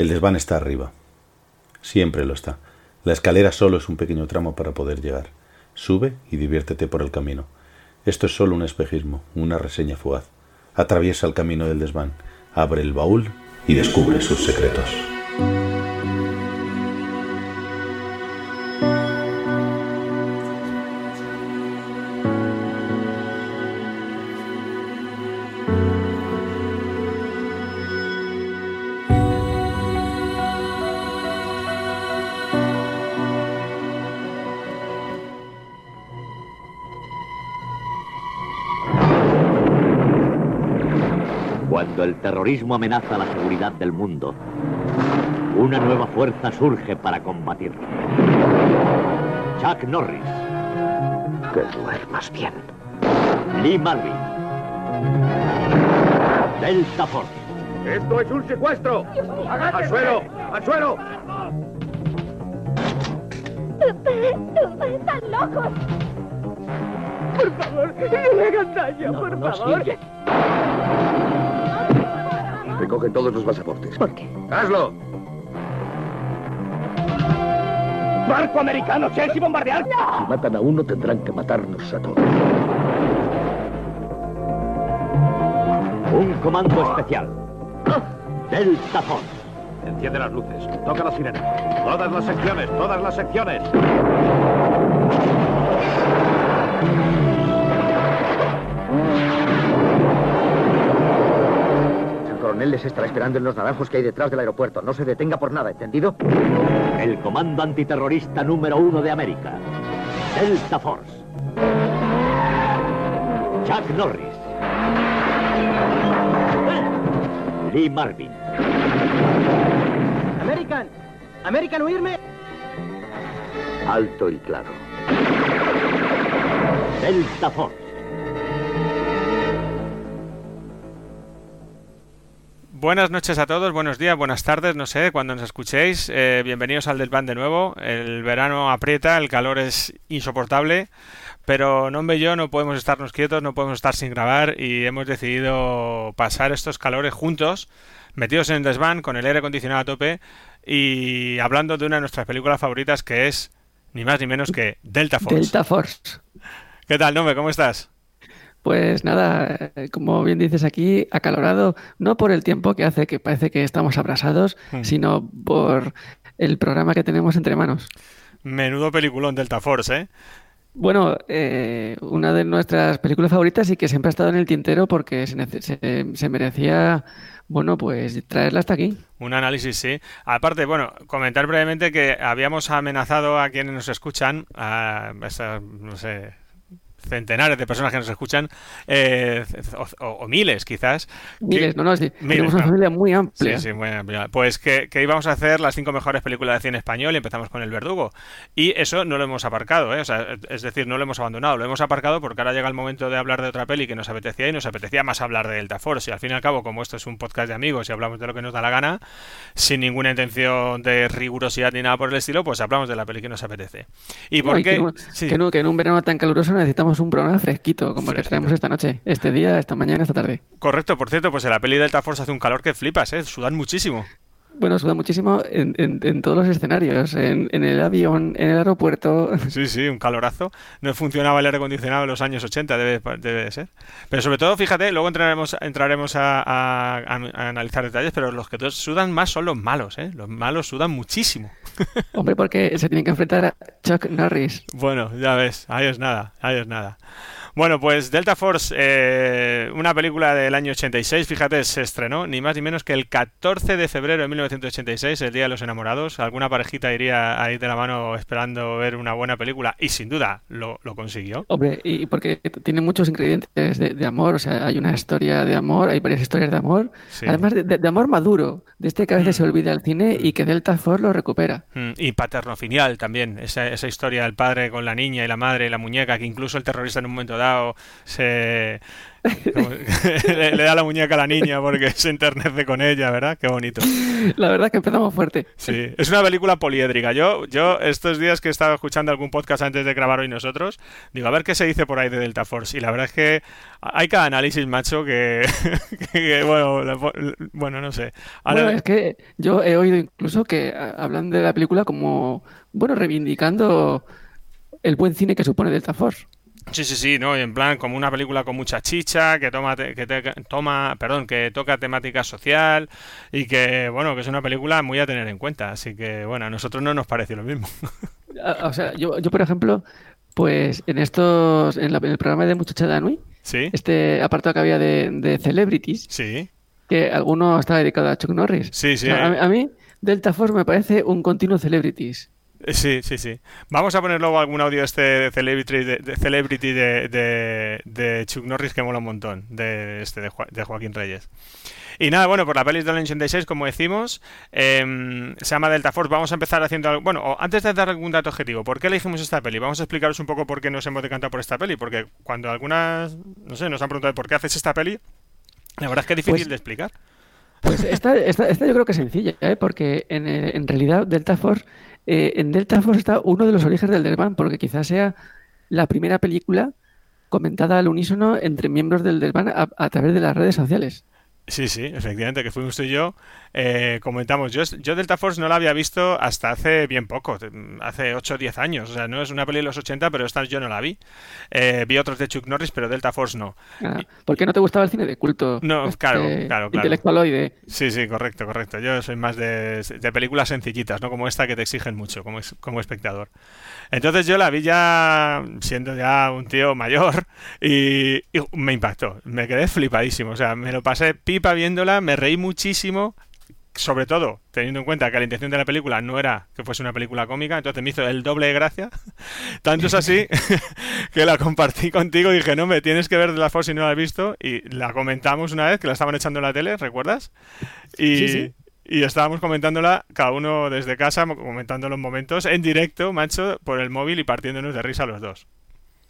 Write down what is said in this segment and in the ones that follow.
El desván está arriba. Siempre lo está. La escalera solo es un pequeño tramo para poder llegar. Sube y diviértete por el camino. Esto es solo un espejismo, una reseña fugaz. Atraviesa el camino del desván, abre el baúl y descubre sus secretos. Terrorismo amenaza la seguridad del mundo, una nueva fuerza surge para combatirlo. Chuck Norris. Que duermas bien. Lee Marvin. Delta Force. ¡Esto es un secuestro! ¡Al suelo! ¡Al suelo! ¡Están locos! Por favor, no le hagan daño, por favor. Recoge todos los pasaportes. ¿Por qué? ¡Hazlo! ¡Barco americano! ¡Chelsea bombardear! Si matan a uno, tendrán que matarnos a todos. Un comando especial. Delta Force. Enciende las luces. Toca la sirena. Todas las secciones, todas las secciones. Coronel les estará esperando en los naranjos que hay detrás del aeropuerto. No se detenga por nada, ¿entendido? El comando antiterrorista número uno de América. Delta Force. Chuck Norris. Lee Marvin. ¡American! ¡American, huirme! Alto y claro. Delta Force. Buenas noches a todos, buenos días, buenas tardes, no sé, cuando nos escuchéis. Eh, bienvenidos al Desván de nuevo. El verano aprieta, el calor es insoportable, pero Nombre y yo no podemos estarnos quietos, no podemos estar sin grabar y hemos decidido pasar estos calores juntos, metidos en el desván, con el aire acondicionado a tope y hablando de una de nuestras películas favoritas que es ni más ni menos que Delta Force. Delta Force. ¿Qué tal, Nombre? ¿Cómo estás? Pues nada, eh, como bien dices aquí, acalorado, no por el tiempo que hace que parece que estamos abrasados, Hmm. sino por el programa que tenemos entre manos. Menudo peliculón Delta Force, ¿eh? Bueno, eh, una de nuestras películas favoritas y que siempre ha estado en el tintero porque se, nece- se- se merecía, bueno, pues traerla hasta aquí. Un análisis, sí. Aparte, bueno, comentar brevemente que habíamos amenazado a quienes nos escuchan, a esas, no sé, centenares de personas que nos escuchan, eh, o, miles quizás. que- Miles, no, no, sí, Miles, tenemos una familia muy amplia. Sí, sí, muy amplia. Pues que, que íbamos a hacer las cinco mejores películas de cine español y empezamos con El Verdugo. Y eso no lo hemos aparcado, ¿eh? O sea, es decir, no lo hemos abandonado. Lo hemos aparcado porque ahora llega el momento de hablar de otra peli que nos apetecía y nos apetecía más hablar de Delta Force. Y al fin y al cabo, como esto es un podcast de amigos y hablamos de lo que nos da la gana, sin ninguna intención de rigurosidad ni nada por el estilo, pues hablamos de la peli que nos apetece. ¿Y por No, y qué? Sí. que en un verano tan caluroso necesitamos un programa fresquito, como el que Fresquito. traemos esta noche, este día, esta mañana, esta tarde. Correcto, por cierto, pues en la peli Delta Force hace un calor que flipas, ¿eh? Sudan muchísimo. Bueno, suda muchísimo en, en- en todos los escenarios, en, en el avión, en el aeropuerto. Sí, sí, un calorazo. No funcionaba el aire acondicionado en los años 80, debe, debe de ser. Pero sobre todo, fíjate, luego entraremos, entraremos a, a- a- a analizar detalles, pero los que todos sudan más son los malos, ¿eh? Los malos sudan muchísimo. Hombre, porque se tienen que enfrentar a Chuck Norris. Bueno, ya ves, ahí es nada, ahí es nada. Bueno, pues Delta Force, eh, una película del año 86, fíjate, se estrenó ni más ni menos que el 14 de febrero de 1986, el Día de los Enamorados. Alguna parejita iría ahí de la mano esperando ver una buena película y sin duda lo, lo consiguió. Hombre, y porque tiene muchos ingredientes de, de amor, o sea, hay una historia de amor, hay varias historias de amor, Sí. además de, de- de amor maduro, de este que a veces se olvida el cine y que Delta Force lo recupera. Mm, Y paterno-filial también, esa, esa historia del padre con la niña y la madre y la muñeca, que incluso el terrorista en un momento se le, le, da la muñeca a la niña porque se enternece con ella, ¿verdad? Qué bonito. La verdad es que empezamos fuerte. Sí, es una película poliédrica. Yo, yo estos días que he estado escuchando algún podcast antes de grabar hoy nosotros, digo, a ver qué se dice por ahí de Delta Force. Y la verdad es que hay cada análisis, macho, que, que bueno, bueno, no sé. Ahora... Bueno, es que yo he oído incluso que hablan de la película como, bueno, reivindicando el buen cine que supone Delta Force. Sí, sí, sí, no, en plan como una película con mucha chicha, que toma, que te, toma, perdón, que toca temática social y que, bueno, que es una película muy a tener en cuenta. Así que, bueno, a nosotros no nos parece lo mismo. O sea, yo, yo por ejemplo, pues en estos, en, el programa de Muchacha Danui, ¿Sí? este apartado que había de, celebrities, sí. que alguno estaba dedicado a Chuck Norris. Sí, sí. a, a mí, Delta Force me parece un continuo celebrities. Sí, sí, sí. Vamos a poner luego algún audio este de Celebrity de, Celebrity de, de, Chuck Norris que mola un montón, de este de, Joaquín Reyes. Y nada, bueno, por la peli del 86, como decimos, eh, se llama Delta Force. Vamos a empezar haciendo. Bueno, antes de dar algún dato objetivo, ¿por qué elegimos esta peli? Vamos a explicaros un poco por qué nos hemos decantado por esta peli. Porque cuando algunas, no sé, nos han preguntado por qué haces esta peli, la verdad es que es difícil pues de explicar. Pues esta, esta, esta, yo creo que es sencilla, ¿eh? porque en, en realidad Delta Force eh, en Delta Force está uno de los orígenes del Desván, porque quizás sea la primera película comentada al unísono entre miembros del Desván a través de las redes sociales. Sí, sí, efectivamente, que fuimos tú y yo. Eh, comentamos, yo, yo Delta Force no la había visto hasta hace bien poco, hace 8 o 10 años. O sea, no es una peli de los 80, pero esta yo no la vi. Eh, vi otros de Chuck Norris, pero Delta Force no. Ah, ¿Por qué no te gustaba el cine de culto? No, este claro, claro, claro. Intelectualoide. Sí, sí, correcto, correcto. Yo soy más de, de, películas sencillitas, no como esta que te exigen mucho como, como espectador. Entonces yo la vi ya siendo ya un tío mayor y, me impactó. Me quedé flipadísimo. O sea, me lo pasé pipa viéndola, me reí muchísimo sobre todo teniendo en cuenta que la intención de la película no era que fuese una película cómica, entonces me hizo el doble de gracia. Tanto es así que la compartí contigo y dije, no, me tienes que ver de la Force si no la has visto. Y la comentamos una vez que la estaban echando en la tele, ¿recuerdas? Y, y estábamos comentándola, cada uno desde casa, comentando los momentos en directo, macho, por el móvil y partiéndonos de risa los dos.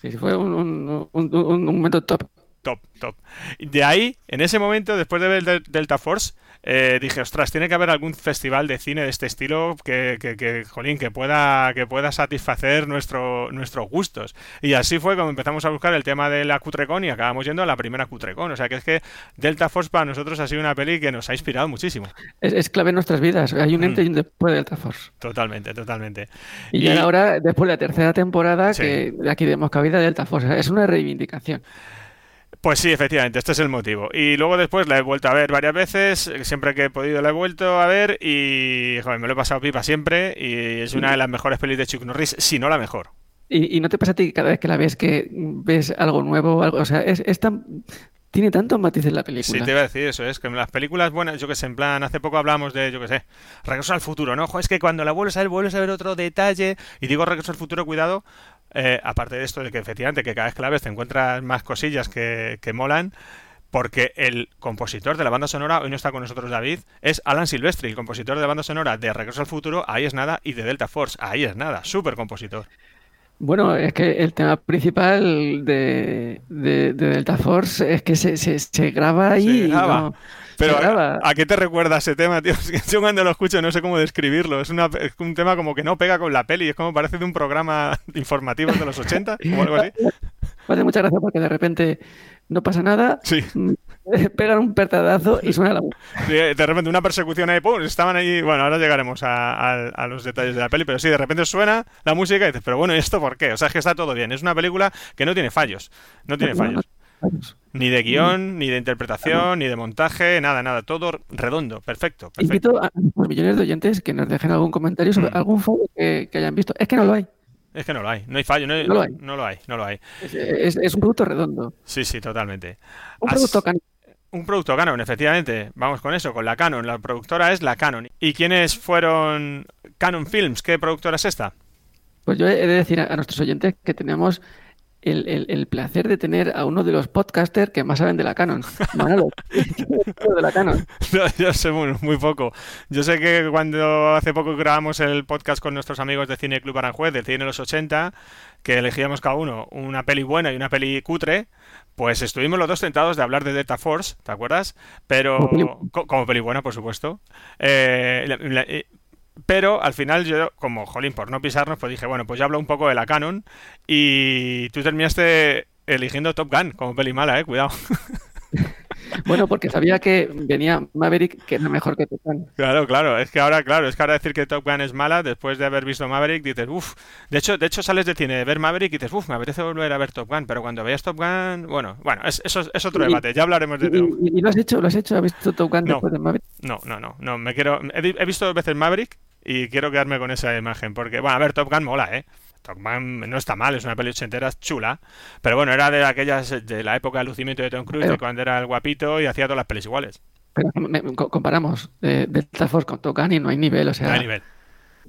Sí, fue un, un momento top. Top, top. De ahí, en ese momento, después de ver Delta Force, eh, dije, ostras, tiene que haber algún festival de cine de este estilo que, que, que, jolín, que pueda, que pueda satisfacer nuestro, nuestros gustos. Y así fue como empezamos a buscar el tema de la Cutrecon y acabamos yendo a la primera Cutrecon. O sea que es que Delta Force para nosotros ha sido una peli que nos ha inspirado muchísimo. Es, clave en nuestras vidas. Hay un y un después de Delta Force. Totalmente, totalmente. Y, ahora, después de la tercera temporada, que aquí demos cabida a Delta Force. Es una reivindicación. Pues sí, efectivamente, este es el motivo. Y luego después la he vuelto a ver varias veces, siempre que he podido la he vuelto a ver y joder, me lo he pasado pipa siempre y es una de las mejores pelis de Chuck Norris, si no la mejor. ¿Y, no te pasa a ti cada vez que la ves que ves algo nuevo? Algo, o sea, es, es tan... Tiene tantos matices la película. Sí, te iba a decir eso, es que en las películas buenas, yo que sé, en plan, hace poco hablamos de, yo que sé, Regreso al futuro, ¿no? es que cuando la vuelves a ver, vuelves a ver otro detalle, y digo Regreso al futuro, cuidado, eh, aparte de esto, de que efectivamente que cada vez que la ves te encuentras más cosillas que, que molan, porque el compositor de la banda sonora, hoy no está con nosotros David, es Alan Silvestri, el compositor de la banda sonora de Regreso al Futuro, ahí es nada, y de Delta Force, ahí es nada, súper compositor. Bueno, es que el tema principal de, de, Delta Force es que se, se, graba ahí. Pero a, qué te recuerda ese tema, tío? Yo cuando lo escucho no sé cómo describirlo. Es, una, un tema como que no pega con la peli. Es como parece de un programa informativo de los 80 o algo así. Me hace mucha gracia porque de repente no pasa nada. Sí. Pegan un pertadazo y suena la música. Sí, de repente una persecución ahí, ¡pum! Estaban ahí. Bueno, ahora llegaremos a, a, los detalles de la peli, pero sí, de repente suena la música y dices, pero bueno, ¿y esto por qué? O sea, es que está todo bien. Es una película que no tiene fallos. No tiene fallos. Ni de guion, ni de interpretación, ni de montaje, nada, nada, todo redondo, perfecto. Invito a los millones de oyentes que nos dejen algún comentario sobre mm. algún fallo que, hayan visto. Es que no lo hay. Es que no lo hay, no hay fallo, no, lo, hay. no lo hay, no lo hay. Es, un producto redondo. Sí, sí, totalmente. Un producto Canon. Un producto Canon, efectivamente. Vamos con eso, con la Canon. La productora es la Canon. ¿Y quiénes fueron Canon Films? ¿Qué productora es esta? Pues yo he de decir a nuestros oyentes que tenemos el, el, el, placer de tener a uno de los podcasters que más saben de la Canon. Manolo, de la Canon. No, yo sé muy, muy, poco. Yo sé que cuando hace poco grabamos el podcast con nuestros amigos de Cine Club Aranjuez, del Cine de los 80, que elegíamos cada uno una peli buena y una peli cutre, pues estuvimos los dos tentados de hablar de Delta Force, ¿te acuerdas? Pero como peli, como peli buena, por supuesto. Eh, la, la, pero al final yo, como, jolín, por no pisarnos, pues dije, bueno, pues ya hablo un poco de la Canon y tú terminaste eligiendo Top Gun como peli mala, eh, cuidado. Bueno, porque sabía que venía Maverick que era mejor que Top Gun. Claro, claro, es que ahora, claro, es que ahora decir que Top Gun es mala, después de haber visto Maverick, dices, uff, de hecho, de hecho sales de cine de ver Maverick y dices, uff, me apetece volver a ver Top Gun, pero cuando veas Top Gun, bueno, bueno, es, eso es otro Y- debate, ya hablaremos de ¿Y, y lo has hecho? ¿Lo has hecho? ¿Has visto Top Gun No. después de Maverick? No, no, no, no, me quiero, he, he visto dos veces Maverick y quiero quedarme con esa imagen, porque, bueno, a ver, Top Gun mola, ¿eh? Gun no está mal, es una peli ochentera chula, pero bueno, era de aquellas, de la época del lucimiento de Tom Cruise, Pero- de cuando era el guapito y hacía todas las pelis iguales. Pero me- co- comparamos eh, Delta Force con Top Gun y no hay nivel, o sea, No hay nivel.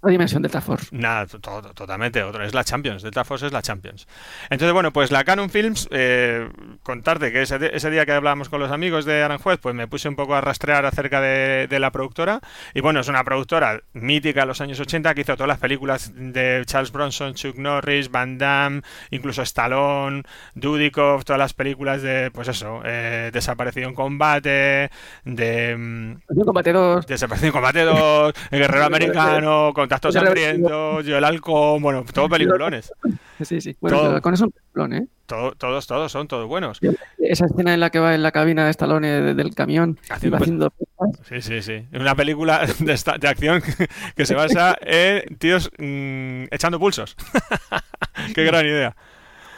Otra dimensión Delta Force. Nada, to- to- totalmente otro. Es la Champions. Delta Force es la Champions. Entonces, bueno, pues la Canon Films, eh, contarte que ese, ese día que hablábamos con los amigos de Aranjuez, pues me puse un poco a rastrear acerca de, de la productora. Y bueno, es una productora mítica de los años 80 que hizo todas las películas de Charles Bronson, Chuck Norris, Van Damme, incluso Stallone, Dudikoff, todas las películas de, pues eso, eh, Desaparecido en Combate, de... mm, combate 2. Desaparecido en Combate 2, El Guerrero Americano, Contacto Sangriento, Yo el Halcón, bueno, todos peliculones. Sí, sí. Bueno, Todo. con eso un peliculón, ¿eh? Todo- todos, todos son todos buenos. Esa escena en la que va en la cabina de Stallone de- del camión Haciendo- haciendo Sí, sí, sí. Una película de, esta- de acción que se basa en tíos mm, echando pulsos. Qué gran idea.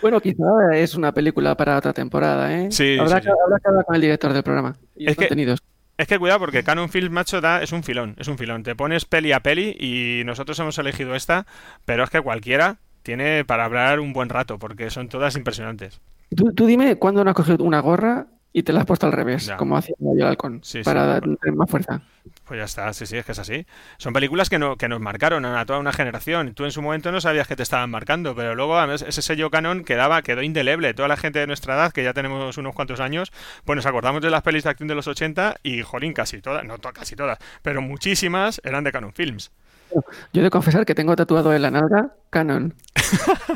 Bueno, quizá es una película para otra temporada, ¿eh? Sí, habrá, sí, que, sí. habrá que hablar con el director del programa. Y Es que- contenidos. Es que cuidado porque Canon Film Macho da, es un filón, es un filón. Te pones peli a peli y nosotros hemos elegido esta, pero es que cualquiera tiene para hablar un buen rato porque son todas impresionantes. Tú, tú dime cuándo no has cogido una gorra y te la has puesto al revés, Ya. como hacía yo el halcón, Sí, sí. para dar más fuerza. Pues ya está, sí, sí, es que es así. Son películas que, no, que nos marcaron a toda una generación. Tú en su momento no sabías que te estaban marcando, pero luego además, ese sello canon quedaba, quedó indeleble. Toda la gente de nuestra edad, que ya tenemos unos cuantos años, pues nos acordamos de las pelis de acción de los 80 y, jolín, casi todas, no to- casi todas, pero muchísimas eran de Canon Films. Yo he de confesar que tengo tatuado en la nalga Canon,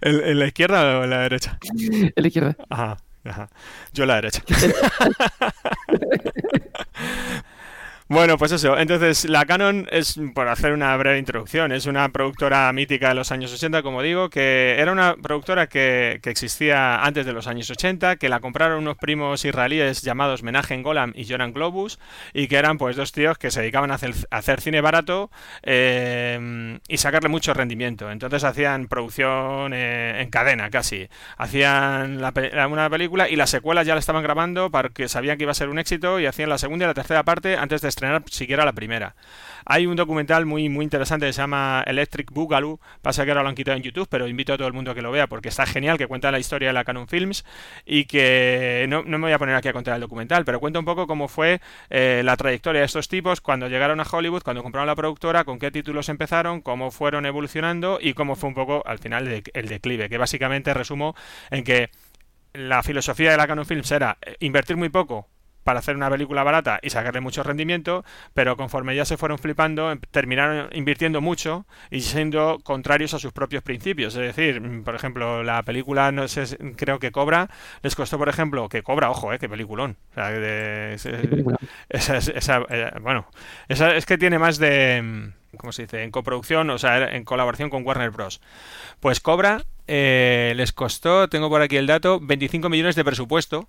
¿En, en la izquierda o en la derecha? en la izquierda. Ajá, ajá. Yo en la derecha. Bueno, pues eso. Entonces, la Canon es, por hacer una breve introducción, es una productora mítica de los años 80, como digo, que era una productora que, que existía antes de los años 80, que la compraron unos primos israelíes llamados Menachem Golan y Joran Globus, y que eran pues dos tíos que se dedicaban a hacer, hacer cine barato eh, y sacarle mucho rendimiento. Entonces hacían producción eh, en cadena casi. Hacían la- una película y las secuelas ya la estaban grabando porque sabían que iba a ser un éxito y hacían la segunda y la tercera parte antes de estrenar siquiera la primera. Hay un documental muy muy interesante que se llama Electric Boogaloo, pasa que ahora lo han quitado en YouTube, pero invito a todo el mundo a que lo vea porque está genial, que cuenta la historia de la Canon Films y que no, no me voy a poner aquí a contar el documental, pero cuenta un poco cómo fue eh, la trayectoria de estos tipos cuando llegaron a Hollywood, cuando compraron la productora, con qué títulos empezaron, cómo fueron evolucionando y cómo fue un poco al final el declive, que básicamente resumo en que la filosofía de la Canon Films era eh, invertir muy poco para hacer una película barata y sacarle mucho rendimiento, pero conforme ya se fueron flipando, em- terminaron invirtiendo mucho y siendo contrarios a sus propios principios. Es decir, mm, por ejemplo, la película, no sé, creo que Cobra, les costó, por ejemplo, que Cobra, ojo, eh, que peliculón. O sea, de- Qué esa, es- esa, eh, bueno, esa es que tiene más de, mm, ¿cómo se dice? En coproducción, o sea, en colaboración con Warner Bros. Pues Cobra eh, les costó, tengo por aquí el dato, 25 millones de presupuesto.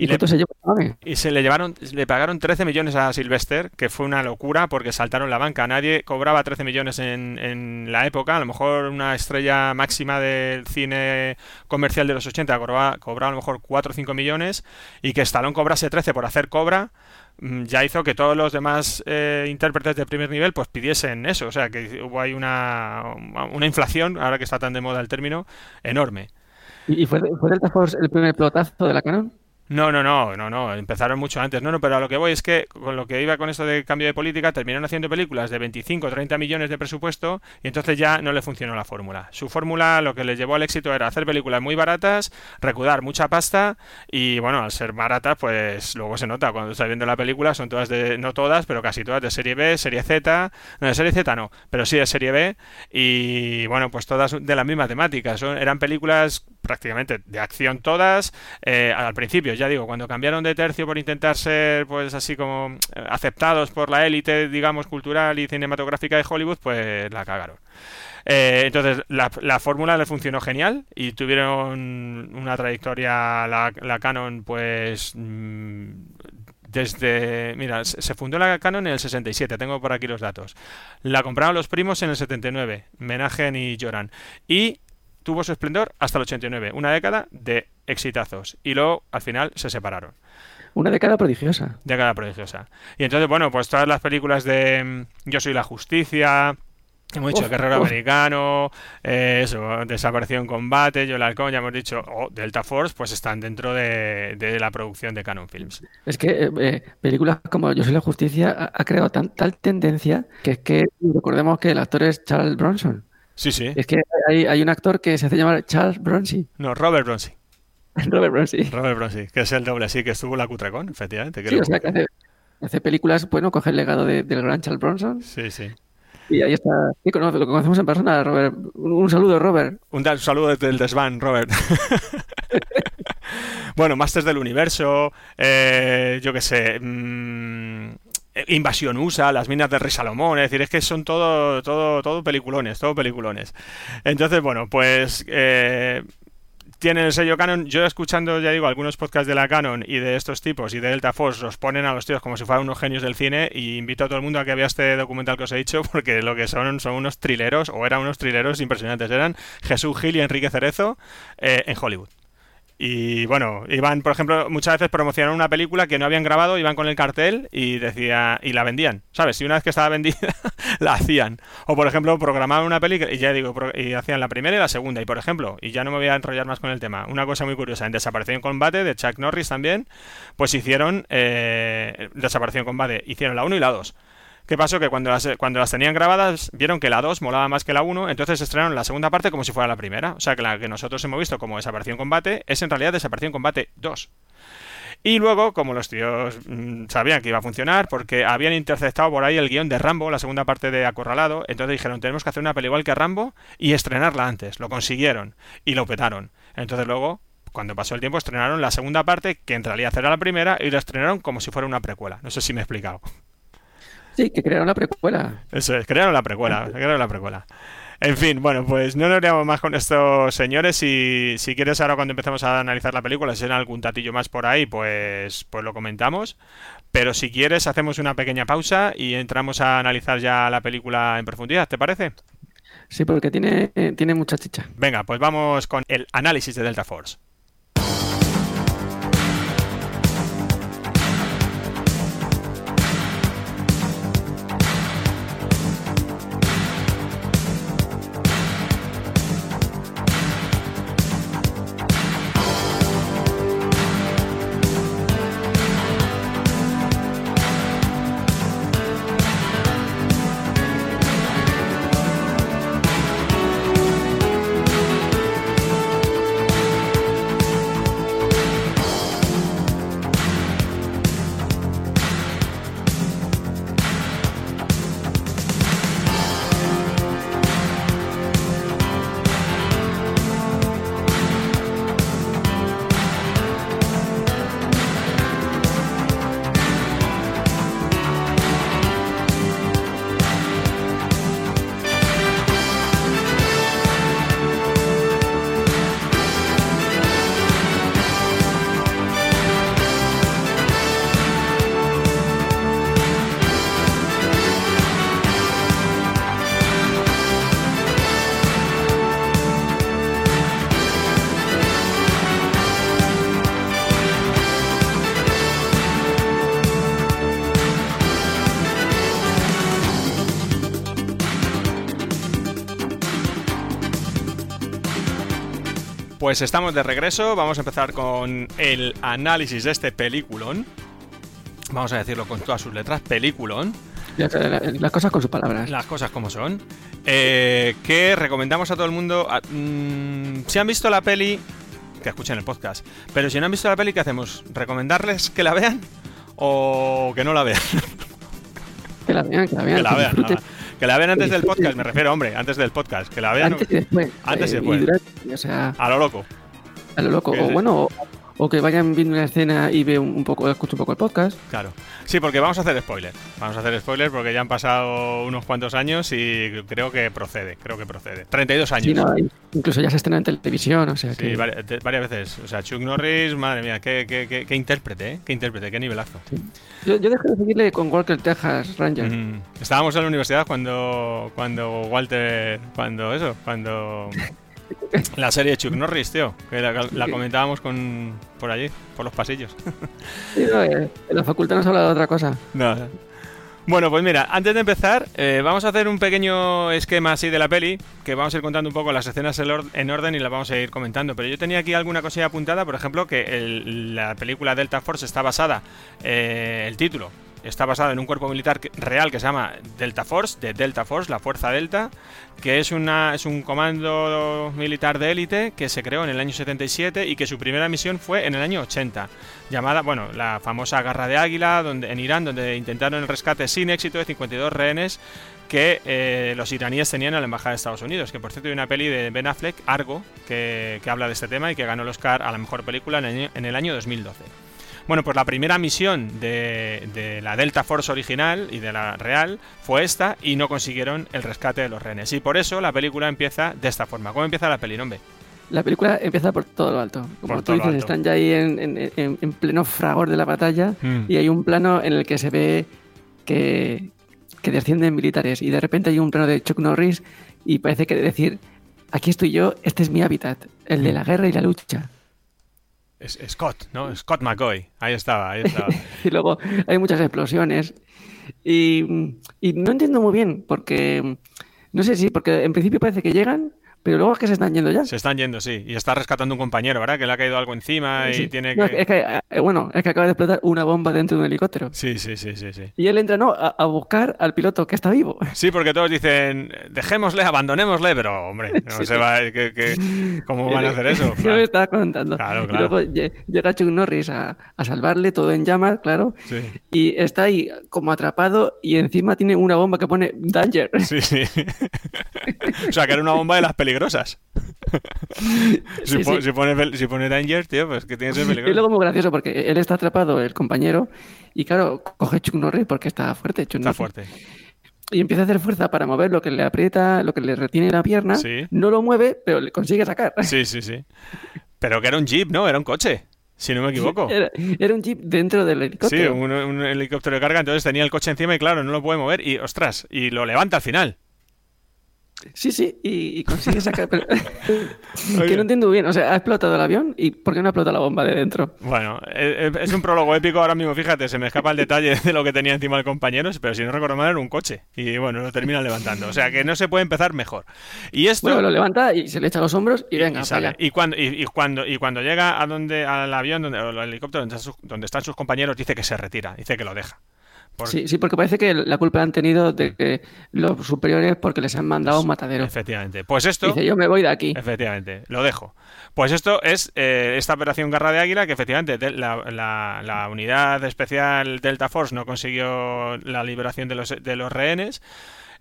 ¿Y, le, se lleva? Vale. y se le llevaron, le pagaron 13 millones a Sylvester, que fue una locura porque saltaron la banca. Nadie cobraba 13 millones en, en la época. A lo mejor una estrella máxima del cine comercial de los 80 cobraba, cobraba a lo mejor 4 o 5 millones y que Stallone cobrase 13 por hacer Cobra mm, ya hizo que todos los demás eh, intérpretes de primer nivel pues pidiesen eso. O sea que hubo ahí una, una inflación, ahora que está tan de moda el término, enorme. ¿Y y fue, fue Delta Force el primer pelotazo de la Canon? No, no, no, no, no, empezaron mucho antes. No, no, pero a lo que voy es que con lo que iba con esto de cambio de política, terminaron haciendo películas de 25 o 30 millones de presupuesto y entonces ya no le funcionó la fórmula. Su fórmula lo que les llevó al éxito era hacer películas muy baratas, recudar mucha pasta y bueno, al ser baratas, pues luego se nota cuando estás viendo la película, son todas de, no todas, pero casi todas de serie B, serie Z, no, de serie Z no, pero sí de serie B y bueno, pues todas de la misma temática. Son, eran películas prácticamente de acción todas eh, al principio ya digo, cuando cambiaron de tercio por intentar ser, pues así como eh, aceptados por la élite, digamos, cultural y cinematográfica de Hollywood, pues la cagaron. Eh, entonces, la, la fórmula le funcionó genial y tuvieron una trayectoria, la, la Canon, pues mm, desde. Mira, se fundó la Canon en el 67, tengo por aquí los datos. La compraron los primos en el 79, Menagen y Joran. Y tuvo su esplendor hasta el 89, una década de exitazos. Y luego, al final, se separaron. Una década prodigiosa. Década prodigiosa. Y entonces, bueno, pues todas las películas de mm, Yo soy la justicia, Hemos dicho Uf, Guerrero uf. Americano, eh, eso, en Combate, Yo el Halcón, ya hemos dicho, o Delta Force, pues están dentro de, de la producción de Canon Films. Es que eh, eh, películas como Yo soy la justicia ha, ha creado tan, tal tendencia que es que recordemos que el actor es Charles Bronson. Sí, sí. Es que hay, hay un actor que se hace llamar Charles Bronson. No, Robert Bronzy. Robert Bronson. Robert Bronzy, que es el doble, sí, que estuvo en la Cutrecon, efectivamente. que Sí, o sea, que hace, hace películas, bueno, coge el legado de- del gran Charles Bronson sí, sí. y ahí está. Conoce- lo conocemos en persona, Robert. Un, un saludo, Robert. Un saludo desde el desván, Robert. bueno, Masters del Universo, eh, yo qué sé, mm, Invasión USA, Las Minas del Rey Salomón, es decir, es que son todo, todo, todo peliculones, todo peliculones. Entonces, bueno, pues eh, tienen el sello Canon. Yo escuchando, ya digo, algunos podcasts de la Canon y de estos tipos y de Delta Force los ponen a los tíos como si fueran unos genios del cine y invito a todo el mundo a que vea este documental que os he dicho porque lo que son son unos trileros o eran unos trileros impresionantes. Eran Jesús Gil y Enrique Cerezo eh, en Hollywood. Y bueno, iban, por ejemplo, muchas veces promocionaron una película que no habían grabado, iban con el cartel y decía y la vendían, ¿sabes? Y una vez que estaba vendida, la hacían. O por ejemplo, programaban una película y ya digo, y hacían la primera y la segunda. Y por ejemplo, y ya no me voy a enrollar más con el tema, una cosa muy curiosa, en Desaparición en Combate de Chuck Norris también, pues hicieron eh, Desaparición en Combate, hicieron la 1 y la 2. ¿Qué pasó? Que cuando las, cuando las tenían grabadas vieron que la 2 molaba más que la 1, entonces estrenaron la segunda parte como si fuera la primera. O sea que la que nosotros hemos visto como Desaparición Combate es en realidad Desaparición Combate 2. Y luego, como los tíos mm, sabían que iba a funcionar, porque habían interceptado por ahí el guion de Rambo, la segunda parte de Acorralado, entonces dijeron, tenemos que hacer una peli igual que Rambo y estrenarla antes. Lo consiguieron y lo petaron. Entonces luego, cuando pasó el tiempo, estrenaron la segunda parte, que en realidad era la primera, y la estrenaron como si fuera una precuela. No sé si me he explicado. Sí, que crearon la precuela. Eso es, crearon la precuela, crearon la precuela. En fin, bueno, pues no nos liamos más con estos señores y si quieres ahora cuando empecemos a analizar la película, si hay algún tatillo más por ahí, pues, pues lo comentamos. Pero si quieres hacemos una pequeña pausa y entramos a analizar ya la película en profundidad, ¿te parece? Sí, porque tiene, eh, tiene mucha chicha. Venga, pues vamos con el análisis de Delta Force. Pues estamos de regreso. Vamos a empezar con el análisis de este peliculón. Vamos a decirlo con todas sus letras, peliculón. Las cosas con sus palabras. Las cosas como son. Eh, que recomendamos a todo el mundo. a- mm, si han visto la peli, que escuchen el podcast. Pero si no han visto la peli, ¿qué hacemos? ¿Recomendarles que la vean? ¿O que no la vean? Que la vean, que la vean. que la que vean. Que la vean antes del podcast, me refiero, hombre, antes del podcast. Que la vean Antes y después. Antes y eh, después. o sea, a lo loco. a lo loco. O bueno, o, que vayan viendo una escena y vean un poco, escuchen un poco el podcast. Claro. Sí, porque vamos a hacer spoiler. Vamos a hacer spoiler porque ya han pasado unos cuantos años y creo que procede. Creo que procede. 32 años. Sí, no, incluso ya se estrena en televisión, o sea Sí, que. varias veces. O sea, Chuck Norris, madre mía, qué, qué, qué, qué intérprete, ¿eh? Qué intérprete, qué nivelazo. Yo, yo dejé de seguirle con Walker Texas Ranger. Mm. Estábamos en la universidad cuando, cuando Walter, cuando eso, cuando la serie de Chuck Norris, tío, que la, la comentábamos con por allí, por los pasillos. Sí, no, eh, en la facultad nos habla de otra cosa. No. Bueno, pues mira, antes de empezar, eh, vamos a hacer un pequeño esquema así de la peli, que vamos a ir contando un poco las escenas en orden y las vamos a ir comentando. Pero yo tenía aquí alguna cosilla apuntada, por ejemplo, que el- la película Delta Force está basada, eh, el título, está basado en un cuerpo militar real que se llama Delta Force, de Delta Force, la Fuerza Delta, que es, una, es un comando militar de élite que se creó en el año 77 y que su primera misión fue en el año 80 llamada, bueno, la famosa Garra de Águila donde, en Irán, donde intentaron el rescate sin éxito de 52 rehenes que eh, los iraníes tenían a la Embajada de Estados Unidos. Que por cierto hay una peli de Ben Affleck, Argo, que, que habla de este tema y que ganó el Oscar a la mejor película en el en el año 2012. Bueno, pues la primera misión de, de la Delta Force original y de la real fue esta y no consiguieron el rescate de los rehenes. Y por eso la película empieza de esta forma. ¿Cómo empieza la peli, hombre? La película empieza por todo lo alto. Como Por tú dices, están ya ahí en, en- en- en pleno fragor de la batalla Mm. y hay un plano en el que se ve que, que descienden militares y de repente hay un plano de Chuck Norris y parece que decir, aquí estoy yo, este es mi hábitat, el Mm. de la guerra y la lucha. Scott, ¿no? Scott McCoy. Ahí estaba, ahí estaba. Y luego hay muchas explosiones y no entiendo muy bien porque, no sé si, porque en principio parece que llegan, pero luego es que se están yendo ya. Se están yendo, sí. Y está rescatando un compañero, ¿verdad? Que le ha caído algo encima y tiene No, que... es que, eh, bueno, es que acaba de explotar una bomba dentro de un helicóptero. Sí, sí, sí, sí, sí. Y él entra, no, a, a buscar al piloto que está vivo. Sí, porque todos dicen, dejémosle, abandonémosle, pero hombre, no Sí. se va, que, que- ¿cómo van a hacer eso? Yo me estaba contando. Claro, Y claro. luego lle- llega Chuck Norris a, a salvarle, todo en llamas, claro. Sí. Y está ahí como atrapado y encima tiene una bomba que pone Danger. Sí, sí. o sea, que era una bomba de las peligrosas. si, Sí, po- sí. si pone, si pone Danger, tío, pues que tiene que ser Y peligroso. luego muy gracioso porque él está atrapado, el compañero, y claro, coge Chuck Norris porque está fuerte. Chuck Está fuerte. Y empieza a hacer fuerza para mover lo que le aprieta, lo que le retiene la pierna. Sí. No lo mueve, pero le consigue sacar. Sí, sí, sí. Pero que era un jeep, ¿no? Era un coche, si no me equivoco. Era, era un jeep dentro del Sí, helicóptero. un, un helicóptero de carga, entonces tenía el coche encima y claro, no lo puede mover y ostras, y lo levanta al final. Sí, sí, y, y consigue sacar. pero- que no entiendo bien. O sea, ha explotado el avión y ¿por qué no ha explotado la bomba de dentro? Bueno, eh, eh, es un prólogo épico ahora mismo, fíjate, se me escapa el detalle de lo que tenía encima el compañero, pero si no recuerdo mal era un coche. Y bueno, lo terminan levantando. O sea que no se puede empezar mejor. Y esto... Bueno, lo levanta y se le echa a los hombros y venga, y, sale. y cuando y, y cuando y cuando llega a donde al avión donde, o al helicóptero donde, está sus- donde están sus compañeros dice que se retira dice que lo deja Sí, sí, porque parece que la culpa la han tenido de que los superiores porque les han mandado a un matadero. efectivamente pues esto Dice, yo me voy de aquí. Efectivamente, lo dejo. Pues esto es eh, esta operación Garra de Águila, que efectivamente la- la unidad especial Delta Force no consiguió la liberación de los, de los rehenes.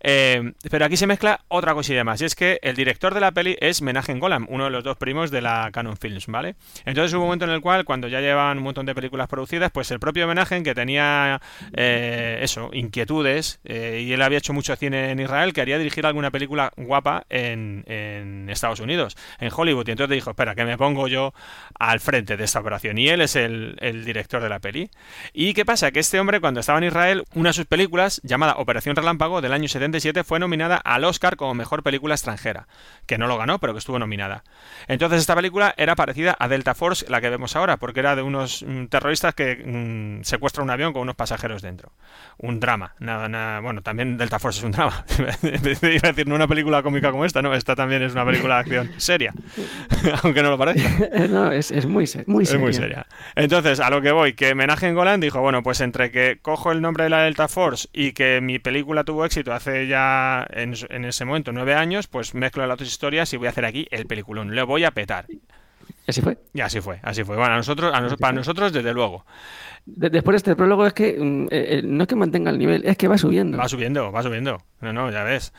Eh, pero aquí se mezcla otra cosilla más, y es que el director de la peli es Menahem Golan, uno de los dos primos de la Canon Films, ¿vale? Entonces hubo un momento en el cual, cuando ya llevaban un montón de películas producidas, pues el propio Menahem, que tenía eh, eso, inquietudes, eh, y él había hecho mucho cine en Israel, quería dirigir alguna película guapa en, en Estados Unidos, en Hollywood, y entonces dijo, espera, que me pongo yo al frente de esta operación, y él es el, el director de la peli. ¿Y qué pasa? Que este hombre, cuando estaba en Israel, una de sus películas, llamada Operación Relámpago, del año 70, 1977 fue nominada al Oscar como mejor película extranjera, que no lo ganó, pero que estuvo nominada. Entonces esta película era parecida a Delta Force, la que vemos ahora, porque era de unos mm, terroristas que mm, secuestran un avión con unos pasajeros dentro. Un drama, nada, nada, bueno, también Delta Force es un drama. Iba a decir, no una película cómica como esta, no, esta también es una película de acción seria, aunque no lo parezca. no, es, es muy, se- muy Es seria. muy seria. Entonces, a lo que voy, que Menaje Golan dijo, bueno, pues entre que cojo el nombre de la Delta Force y que mi película tuvo éxito hace ya en, ese momento nueve años, pues mezclo las dos historias y voy a hacer aquí el peliculón. Le voy a petar. Y así fue. Y así fue, así fue. Bueno, a nosotros, a nos- para nosotros, desde luego. De- después de este prólogo es que mm, eh, eh, no es que mantenga el nivel, es que va subiendo. Va subiendo, va subiendo. No, no, ya ves.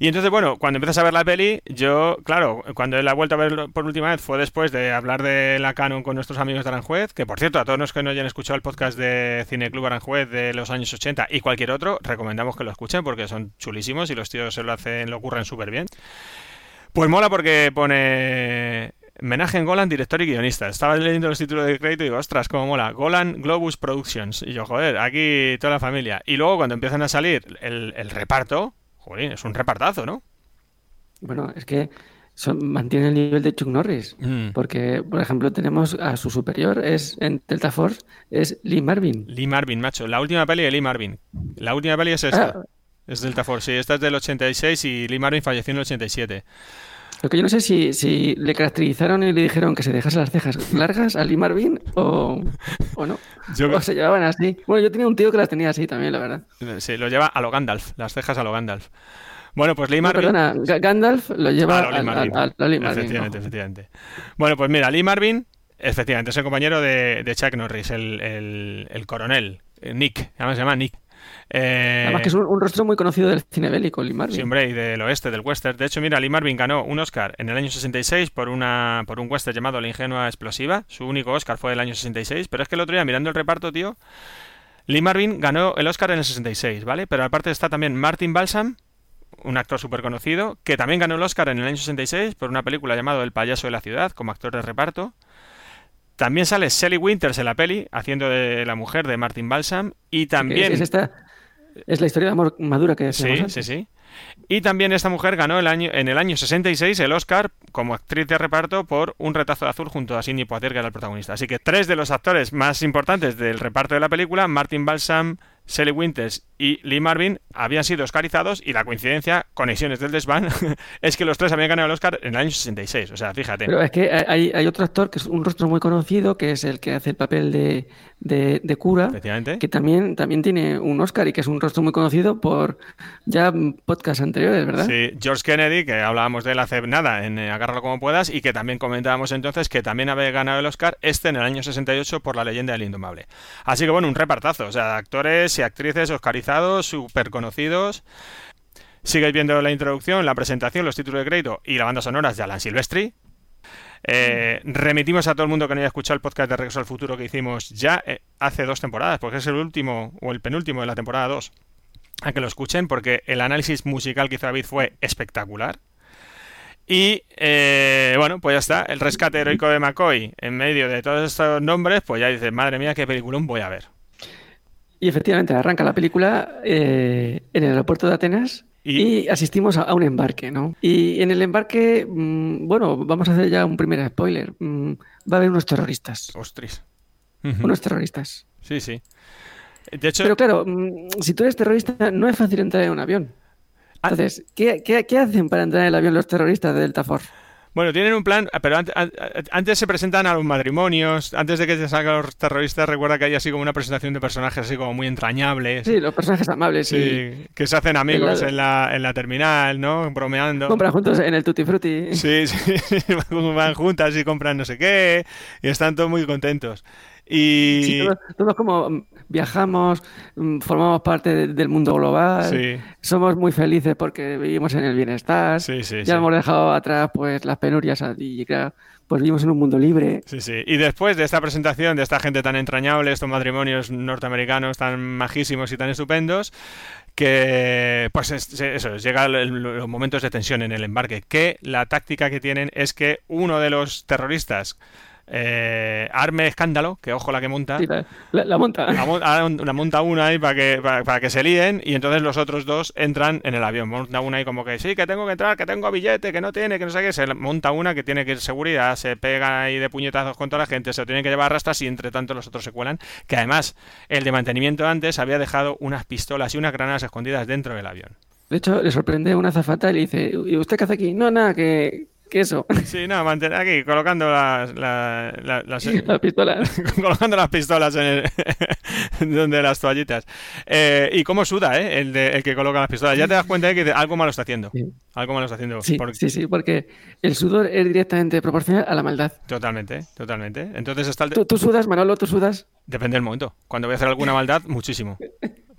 Y entonces, bueno, cuando empiezas a ver la peli, yo, claro, cuando la he vuelto a ver por última vez fue después de hablar de la Canon con nuestros amigos de Aranjuez, que por cierto, a todos los que no hayan escuchado el podcast de Cine Club Aranjuez de los años 80 y cualquier otro, recomendamos que lo escuchen porque son chulísimos y los tíos se lo hacen, lo ocurren súper bien. Pues mola porque pone Menaje en Golan, director y guionista. Estaba leyendo los títulos de crédito y digo, ostras, cómo mola. Golan Globus Productions. Y yo, joder, aquí toda la familia. Y luego cuando empiezan a salir el, el reparto, joder, es un repartazo, ¿no? Bueno, es que son, mantiene el nivel de Chuck Norris. Mm. Porque, por ejemplo, tenemos a su superior, es en Delta Force, es Lee Marvin. Lee Marvin, macho. La última peli de Lee Marvin. La última peli es esta. Ah. Es Delta Force, sí. Esta es del 86 y Lee Marvin falleció en el 87. Lo que yo no sé si, si le caracterizaron y le dijeron que se dejase las cejas largas a Lee Marvin o, o no. Yo- O se llevaban así. Bueno, yo tenía un tío que las tenía así también, la verdad. Sí, lo lleva a lo Gandalf. Las cejas a lo Gandalf. Bueno, pues Lee No, Marvin... perdona, Ga- Gandalf lo lleva a, a- Marvin. a- a Lee Marvin, Efectivamente, efectivamente. Bueno, pues mira, Lee Marvin, efectivamente, es el compañero de, de Chuck Norris, el, el- el coronel, eh, Nick, además se llama Nick. Eh, Además que es un, un rostro muy conocido del cine bélico, Lee Marvin. Sí, hombre, y del oeste, del western. De hecho, mira, Lee Marvin ganó un Oscar en el año 66 por, una, por un western llamado La ingenua explosiva. Su único Oscar fue del año 66. Pero es que el otro día, mirando el reparto, tío, Lee Marvin ganó el Oscar en el 66, ¿vale? Pero aparte está también Martin Balsam, un actor súper conocido, que también ganó el Oscar en el año 66 por una película llamada El payaso de la ciudad, como actor de reparto. También sale Sally Winters en la peli, haciendo de la mujer de Martin Balsam. Y Es, también... es esta, es la historia de amor madura que decíamos Sí, sí, sí. Y también esta mujer ganó el año, en el año 66 el Oscar como actriz de reparto por Un retazo de azul junto a Sidney Poitier, que era el protagonista. Así que tres de los actores más importantes del reparto de la película, Martin Balsam, Sally Winters y Lee Marvin, habían sido oscarizados y la coincidencia, conexiones del desván, es que los tres habían ganado el Oscar en el año 66. O sea, fíjate. Pero es que hay, hay otro actor que es un rostro muy conocido, que es el que hace el papel de, de, de cura, que también, también tiene un Oscar y que es un rostro muy conocido por ya podcasts anteriores, ¿verdad? Sí, George Kennedy, que hablábamos de él hace nada en eh, Agárralo como puedas, y que también comentábamos entonces que también había ganado el Oscar este en el año 68 por La leyenda del indomable. Así que bueno, un repartazo, o sea, actores y actrices oscarizados, súper conocidos. Sigues viendo la introducción, la presentación, los títulos de crédito y la banda sonora de Alan Silvestri. Eh, remitimos a todo el mundo que no haya escuchado el podcast de Regreso al Futuro que hicimos ya eh, hace dos temporadas, porque es el último o el penúltimo de la temporada 2 a que lo escuchen porque el análisis musical que hizo David fue espectacular. Y eh, bueno, pues ya está. El rescate heroico de McCoy en medio de todos estos nombres, pues ya dices, madre mía, qué peliculón voy a ver. Y efectivamente arranca la película eh, en el aeropuerto de Atenas Y- y, asistimos a, a un embarque, ¿no? Y en el embarque, mm, bueno, vamos a hacer ya un primer spoiler. Mm, va a haber unos terroristas. Ostras. Unos terroristas. Sí, sí. De hecho, Pero claro, mm, si tú eres terrorista, no es fácil entrar en un avión. Ah. Entonces, ¿qué, qué, qué hacen para entrar en el avión los terroristas de Delta Force? Bueno, tienen un plan, pero ant- an- antes se presentan a los matrimonios, antes de que se salgan los terroristas, recuerda que hay así como una presentación de personajes así como muy entrañables. Sí, los personajes amables y Sí, que se hacen amigos El- en la, en la terminal, ¿no? Bromeando. compran juntos en el Tutti Frutti. Sí, sí, van juntas y compran no sé qué y están todos muy contentos. Y Sí, todos, todos como mm, viajamos, mm, formamos parte de- del mundo global, Sí. somos muy felices porque vivimos en el bienestar, Sí, sí, ya hemos dejado atrás pues las penurias y claro, pues vivimos en un mundo libre. Sí, sí. Y después de esta presentación de esta gente tan entrañable, estos matrimonios norteamericanos tan majísimos y tan estupendos, que pues es- eso, llega el- los momentos de tensión en el embarque, que la táctica que tienen es que uno de los terroristas eh, arme escándalo, que ojo la que monta. Sí, la, la- la monta. La, monta una ahí para que, para, para que se líen y entonces los otros dos entran en el avión. Monta una ahí como que sí, que tengo que entrar, que tengo billete, que no tiene, que no sé qué. Se monta una que tiene que ir seguridad, se pega ahí de puñetazos con toda la gente, se lo tienen que llevar a rastras y entre tanto los otros se cuelan. Que además el de mantenimiento antes había dejado unas pistolas y unas granadas escondidas dentro del avión. De hecho, le sorprende una azafata y le dice, ¿y usted qué hace aquí? No, nada, que, que eso. Sí, no, mantener aquí, colocando las, la- la- las, Las pistolas. colocando las pistolas en el, donde las toallitas. Eh, y cómo suda, ¿eh? El, de- el que coloca las pistolas. Ya te das cuenta de que algo malo está haciendo. Sí. Algo malo está haciendo. Sí, Porque- sí, sí, porque el sudor es directamente proporcional a la maldad. Totalmente, totalmente. Entonces está el... ¿Tú, tú sudas, Manolo? ¿Tú sudas? Depende del momento. Cuando voy a hacer alguna maldad, muchísimo.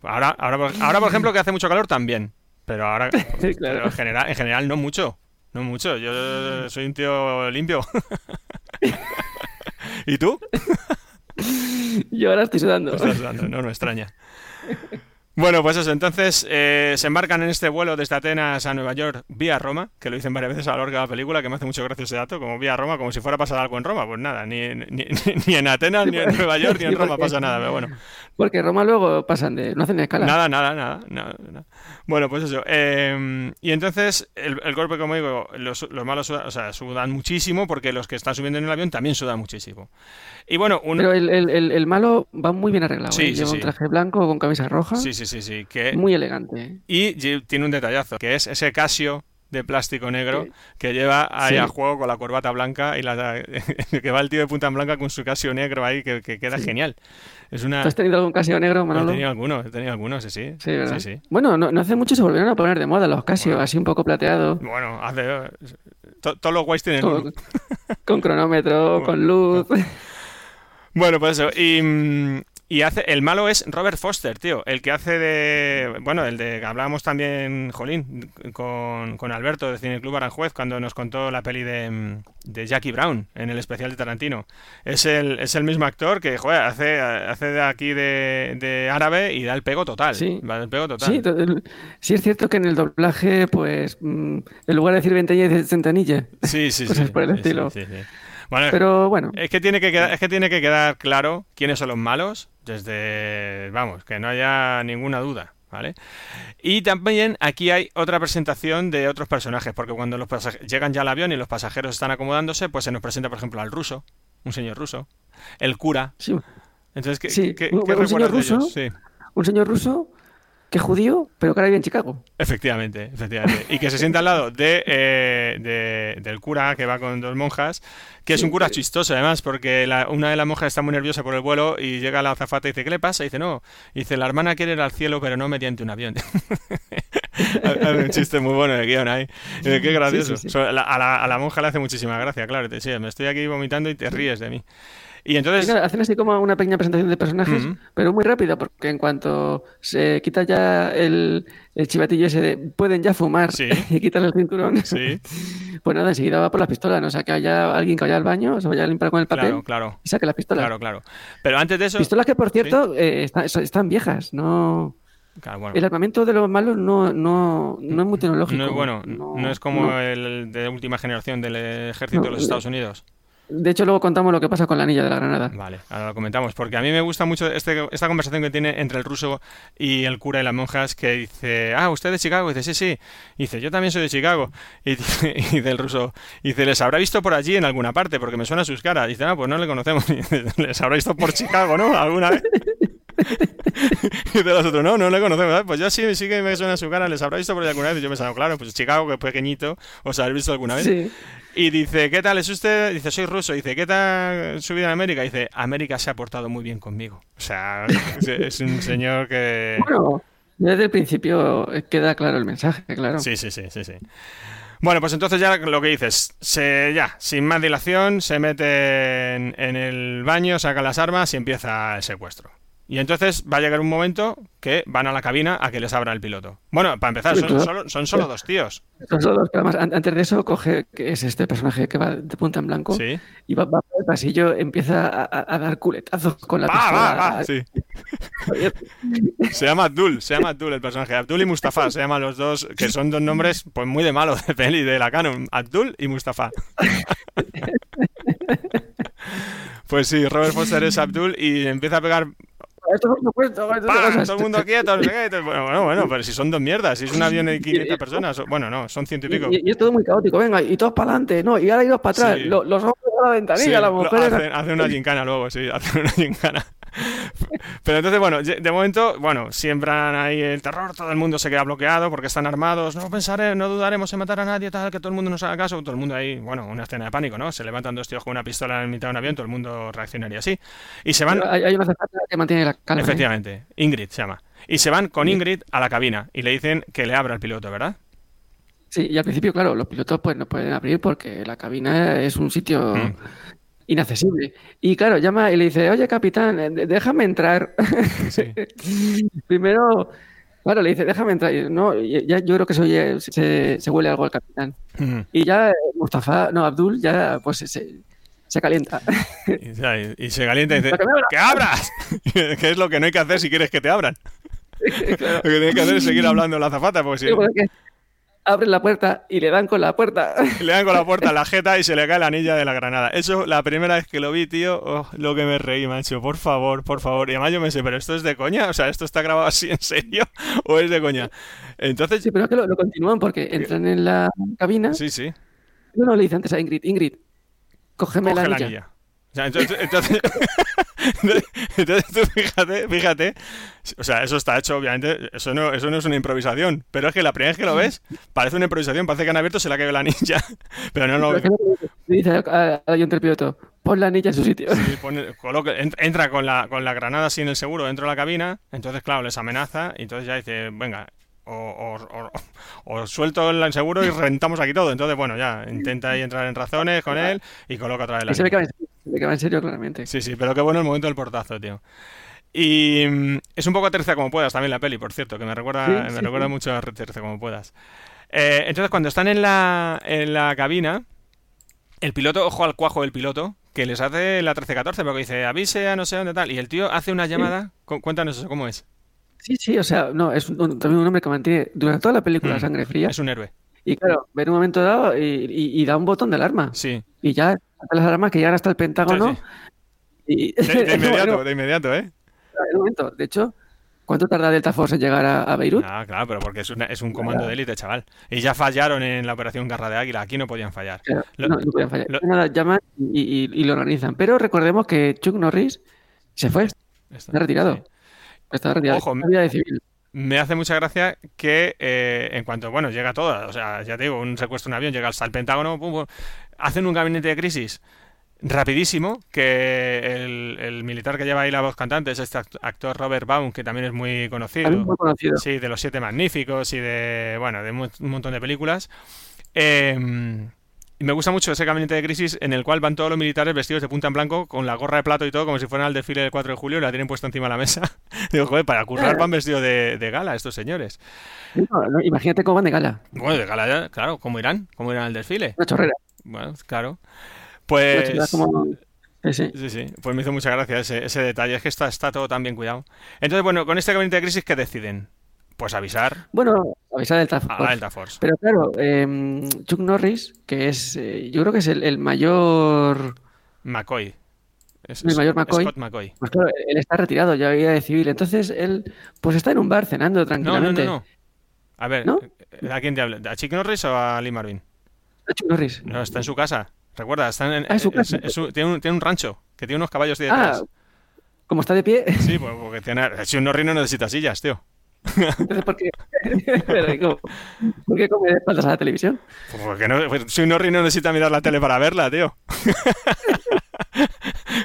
Ahora, ahora, por- ahora por ejemplo, que hace mucho calor, también. Pero ahora, claro. pero en, general, en general, no mucho. No mucho. Yo soy un tío limpio. ¿Y tú? Yo ahora estoy sudando. Estás sudando, no, no extraña. Bueno, pues eso, entonces eh, se embarcan en este vuelo desde Atenas a Nueva York vía Roma, que lo dicen varias veces a lo largo de la película, que me hace mucho gracia ese dato, como vía Roma, como si fuera a pasar algo en Roma. Pues nada, ni, ni, ni- ni en Atenas, ni en Nueva York, ni en Roma porque- pasa nada, pero bueno. Porque Roma luego pasan de... no hacen escala. Nada, nada, nada, nada, nada. Bueno, pues eso. eh, y entonces, el, el golpe, como digo, los, los malos sudan, o sea, sudan muchísimo porque los que están subiendo en el avión también sudan muchísimo. Y bueno, un... Pero el, el- el- malo va muy bien arreglado. Sí, ¿eh? sí, Lleva un traje blanco con camisa roja. Sí, sí, sí, sí. Que... Muy elegante. Y lle- tiene un detallazo, que es ese Casio de plástico negro Sí. que lleva ahí Sí. a juego con la corbata blanca y la que va el tío de punta en blanca con su Casio negro ahí que, que queda genial. Es una... ¿Tú has tenido algún Casio negro, He Manolo? tenido algunos, he tenido algunos, sí, sí. Bueno, no, no hace mucho se volvieron a poner de moda los Casio, Bueno. así un poco plateado, Bueno, hace... to- Todos los guays tienen uno. con cronómetro, con luz. Bueno, pues eso. Y, mm, y hace, el malo es Robert Foster, tío. El que hace de. Bueno, el de que hablábamos también, Jolín, con, con Alberto de Cine Club Aranjuez, cuando nos contó la peli de, de Jackie Brown en el especial de Tarantino. Es el, es el mismo actor que, joder, hace, hace de aquí de, de árabe y da el pego total. Sí. Va el pego total. Sí, es cierto que en el doblaje, pues, mm, en lugar de decir ventanilla, dice centanilla. sí, sí. cosas sí, por el estilo. sí, sí, sí. Bueno, Pero bueno, Es que tiene que quedar, es que tiene que quedar claro quiénes son los malos desde, vamos, que no haya ninguna duda, ¿vale? Y también aquí hay otra presentación de otros personajes, porque cuando los llegan ya al avión y los pasajeros están acomodándose, pues se nos presenta, por ejemplo, al ruso, un señor ruso, el cura. sí, Entonces, ¿qué, Sí, qué- un- qué un señor ellos? ruso. Sí. un señor ruso que judío, pero que ahora vive en Chicago. Efectivamente, efectivamente. Y que se sienta al lado de, eh, de- del cura que va con dos monjas, que es un cura chistoso además, porque la- una de las monjas está muy nerviosa por el vuelo y llega la azafata y dice, ¿qué le pasa? Y dice, no, y dice, la hermana quiere ir al cielo, pero no mediante un avión. Hay un chiste muy bueno de guion ahí. Dice, Qué gracioso. sí, sí. A, la, a la monja le hace muchísima gracia, claro. Te me estoy aquí vomitando y te ríes de mí. Y entonces... Y nada, hacen así como una pequeña presentación de personajes, pero muy rápida, porque en cuanto se quita ya el, el chivatillo ese de pueden ya fumar Sí. y quitan el cinturón, Sí, pues nada, enseguida va por las pistolas, ¿no? O sea, que haya alguien que vaya al baño, se vaya a limpiar con el papel claro, claro. y saque las pistolas. Claro, claro. Pero antes de eso... Pistolas que, por cierto, eh, están, están viejas, no... Claro, bueno. El armamento de los malos no, no, no es muy tecnológico. No es bueno, no, es como no. el de última generación del ejército No, de los eh, Estados Unidos. De hecho, luego contamos lo que pasa con la anilla de la granada. Vale, ahora lo comentamos, porque a mí me gusta mucho este, esta conversación que tiene entre el ruso y el cura y las monjas, que dice, ah, usted es de Chicago, y dice, sí, sí, y dice, yo también soy de Chicago, y dice, el ruso, y dice, les habrá visto por allí en alguna parte, porque me suena sus caras, y dice, ah, pues no le conocemos, y dice, les habrá visto por Chicago, ¿no? ¿Alguna vez? y de los otros, no, no le conocemos, "Ah, pues yo sí, sí que me suena su cara, les habrá visto por allí alguna vez, y yo pensaba, claro, pues Chicago, que es pequeñito, os habréis visto alguna vez. Sí. Y dice, ¿qué tal es usted? Dice, soy ruso. Dice, ¿qué tal su vida en América? Dice, América se ha portado muy bien conmigo. O sea, es- un señor que... Bueno, desde el principio queda claro el mensaje, claro. Sí, sí, sí, sí, sí. Bueno, pues entonces ya lo que dices, se, ya, sin más dilación, se mete en, en el baño, saca las armas y empieza el secuestro. Y entonces va a llegar un momento que van a la cabina a que les abra el piloto. Bueno, para empezar, son, solo, son solo dos tíos. Son solo dos, pero además, an- antes de eso, coge, que es este personaje que va de punta en blanco, Sí. y va, va por el pasillo, empieza a, a- a dar culetazos con la Va, pistola. va, va. Sí. Se llama Abdul, se llama Abdul el personaje. Abdul y Mustafa se llaman los dos, que son dos nombres pues muy de malo de peli de la canon. Abdul y Mustafa. Pues sí, Robert Foster es Abdul y empieza a pegar Esto es un puesto, esto es ¡Pam! cosas. Todo el mundo quieto. y Bueno, bueno, bueno, pero si son dos mierdas, si es un avión de 500 personas, bueno, no, son ciento y pico. Y, y es todo muy caótico, venga, y todos para adelante, no, y ahora iros para atrás, Sí. lo- los hombres a la ventanilla, Sí, las mujeres... hace, hace una gincana luego, sí, hace una gincana. Pero entonces, bueno, de momento, bueno, siembran ahí el terror, todo el mundo se queda bloqueado porque están armados, no pensaré, no dudaremos en matar a nadie, tal, que todo el mundo nos haga caso, todo el mundo ahí, bueno, una escena de pánico, ¿no? Se levantan dos tíos con una pistola en mitad de un avión, todo el mundo reaccionaría así. Y se van, Hay, hay una que mantiene la calma. ¿eh? efectivamente, Ingrid se llama. Y se van con Ingrid a la cabina y le dicen que le abra el piloto, ¿verdad? Sí, y al principio, claro, los pilotos pues no pueden abrir porque la cabina es un sitio Mm. Inaccesible. Y claro, llama y le dice, oye, capitán, eh, déjame entrar. Sí. Primero, claro, le dice, déjame entrar. Y, no, ya, yo creo que se, oye- se, se huele algo al capitán. Y ya eh, Mustafa, no, Abdul, ya pues se, se calienta. Y, ya, y- y se calienta y dice, que me abra. ¡que abras! que es lo que no hay que hacer si quieres que te abran. Claro. Lo que tienes que hacer es seguir hablando en la azafata, porque si Sí, porque abren la puerta y le dan con la puerta. le dan con la puerta a la jeta y se le cae la anilla de la granada. Eso, la primera vez que lo vi, tío, oh, lo que me reí, macho. Por favor, por favor. Y además yo me sé, ¿pero esto es de coña? O sea, ¿esto está grabado así en serio o es de coña? Entonces, Sí, pero es que lo, lo continúan porque entran en la cabina. sí, sí. No, no, le dice antes a Ingrid, Ingrid, cógeme Coge la la anilla. Sea, entonces, entonces, entonces tú fíjate, fíjate, o sea, eso está hecho, obviamente, eso no, eso no es una improvisación, pero es que la primera vez que lo ves, parece una improvisación, parece que han abierto, se ha caído la anilla, pero no, que Le dice al- del piloto, pon la anilla en su sitio. Sí, pone- coloca- entra con la, con la granada así en el seguro dentro de la cabina, entonces claro, les amenaza y entonces ya dice, venga, o, o- o- o suelto el seguro y rentamos aquí todo. Entonces, bueno, ya intenta ahí entrar en razones con él y coloca otra vez la Y se ve que en serio, se ve que va en serio claramente. Sí, sí, pero qué bueno el momento del portazo, tío. Y mm, es un poco aterriza como puedas también la peli, por cierto, que me recuerda, Sí, me sí, recuerda sí. mucho a aterriza como puedas. Eh, entonces, cuando están en la, en la cabina, el piloto, ojo al cuajo del piloto, que les hace la 13-14, porque dice, avise a no sé dónde tal, y el tío hace una llamada, cu- cuéntanos eso, ¿cómo es? Sí, sí, o sea, no, es un- también un hombre que mantiene durante toda la película Mm, sangre fría. Es un héroe, Y claro, ve en un momento dado y, y- y da un botón de alarma. sí. Y ya las alarmas que llegan hasta el Pentágono. Sí, Y, De, de inmediato, de inmediato, ¿eh? en un momento, de hecho, ¿cuánto tarda Delta Force en llegar a, a Beirut? Ah, claro, pero porque es, una- es un comando de élite, chaval. Y ya fallaron en la operación Garra de Águila, aquí no podían fallar. Claro, Lo- no, no podían fallar. lo- Nada, llaman y, y- y lo organizan. Pero recordemos que Chuck Norris se fue, Está- está retirado. sí. Está. Ojo, Está de civil. Me hace mucha gracia que eh, en cuanto, bueno, llega todo, o sea, ya te digo, un secuestro de un avión, llega hasta el Pentágono, pum, pum, hacen un gabinete de crisis rapidísimo, que el, el militar que lleva ahí la voz cantante es este act- actor Robert Baum, que también es muy conocido. También muy conocido. Sí, de los Siete Magníficos y de, bueno, de un montón de películas. Eh, me gusta mucho ese gabinete de crisis en el cual van todos los militares vestidos de punta en blanco, con la gorra de plato y todo, como si fueran al desfile del 4 de julio, y la tienen puesta encima de la mesa. Digo, joder, para currar van vestidos de, de gala estos señores. No, no, imagínate cómo van de gala. Bueno, de gala, ya, claro, ¿cómo irán? ¿Cómo irán al desfile? Una chorrera. Bueno, claro. Pues... como... Sí, sí. Sí, sí, pues me hizo mucha gracia ese, ese detalle, es que está, está todo tan bien cuidado. Entonces, bueno, con este gabinete de crisis, ¿qué deciden? Pues avisar Bueno, avisar a Force. la Delta Force. Pero claro, eh, Chuck Norris, que es, eh, yo creo que es el, el mayor, McCoy. Es- El mayor McCoy. Scott McCoy. pues claro, él está retirado, ya de civil. Entonces él, pues está en un bar cenando No, no, tranquilamente. no, no. A ver, ¿No? ¿a quién te habla? ¿A Chick Norris o a Lee Marvin? Chuck Norris. No, está en su casa. Recuerda, está en, Ah, en su es- casa. es su- tiene, un, tiene un rancho, que tiene unos caballos de Ah, detrás. como está de pie, Sí, pues, porque tiene, un Norris no necesita sillas, tío. Entonces ¿por qué? ¿Por qué come de espaldas a la televisión? Pues porque no, pues si un Norris no necesita mirar la tele para verla, tío.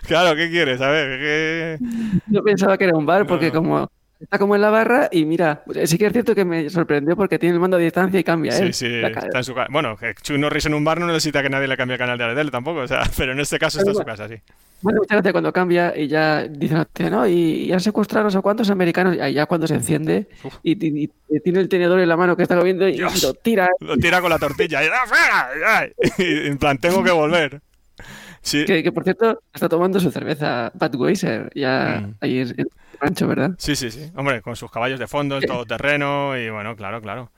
claro, ¿qué quieres? A ver, ¿qué... Yo pensaba que era un bar porque No. como está como en la barra y mira, sí que es cierto que me sorprendió porque tiene el mando a distancia y cambia Sí, él. sí, está en su casa. Bueno, Chuck Norris en un bar no necesita que nadie le cambie el canal de la tele tampoco, o sea, pero en este caso está en su casa, sí. Me hace mucha gracia cuando cambia y ya dice la tía, no, y, y han secuestrado no sé cuántos americanos, y ya cuando se enciende y, y- y tiene el tenedor en la mano que está comiendo y, Dios. lo tira. Lo tira con la tortilla y, ¡Ah, en plan, tengo que volver. Sí, Que, que, por cierto está tomando su cerveza Budweiser ya Mm. ahí en rancho, ¿verdad? sí, sí, sí. Hombre, con sus caballos de fondo, el todoterreno y bueno, claro, claro.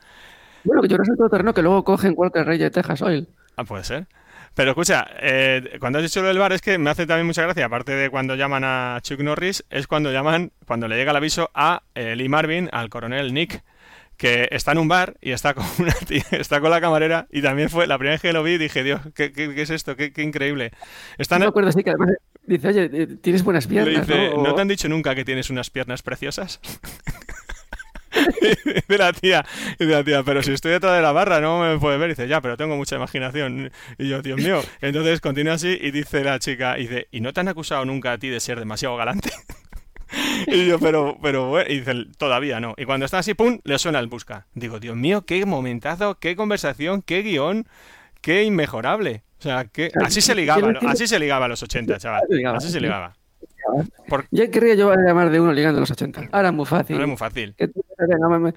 Bueno, que yo no sé todo terreno que luego cogen Walker Rey de Texas Oil. Ah, puede ser. Pero escucha, eh, cuando has dicho lo del bar es que me hace también mucha gracia, aparte de cuando llaman a Chuck Norris, es cuando llaman, cuando le llega el aviso a eh, Lee Marvin, al coronel Nick, que está en un bar y está con una tía, está con la camarera y también fue la primera vez que lo vi dije, Dios, ¿qué, qué, qué es esto? ¿Qué, qué increíble? Están, No me acuerdo, sí, que además dice, oye, eh, tienes buenas le piernas, dice, ¿no? ¿no O- te han dicho nunca que tienes unas piernas preciosas? de la tía, de la tía, pero si estoy detrás de la barra no me puede ver. Y dice, ya, pero tengo mucha imaginación. Y yo, Dios mío. Entonces continúa así y dice la chica, y dice, ¿y no te han acusado nunca a ti de ser demasiado galante? y yo, pero, pero, bueno, y dice, todavía no. Y cuando está así, pum, le suena el busca. Digo, Dios mío, qué momentazo, qué conversación, qué guion, qué inmejorable. O sea, que así se ligaba, así se ligaba a los 80, chaval. Así se ligaba. Por- Ya querría yo llamar de uno ligando a los 80. Ahora es muy fácil. No es muy fácil. Que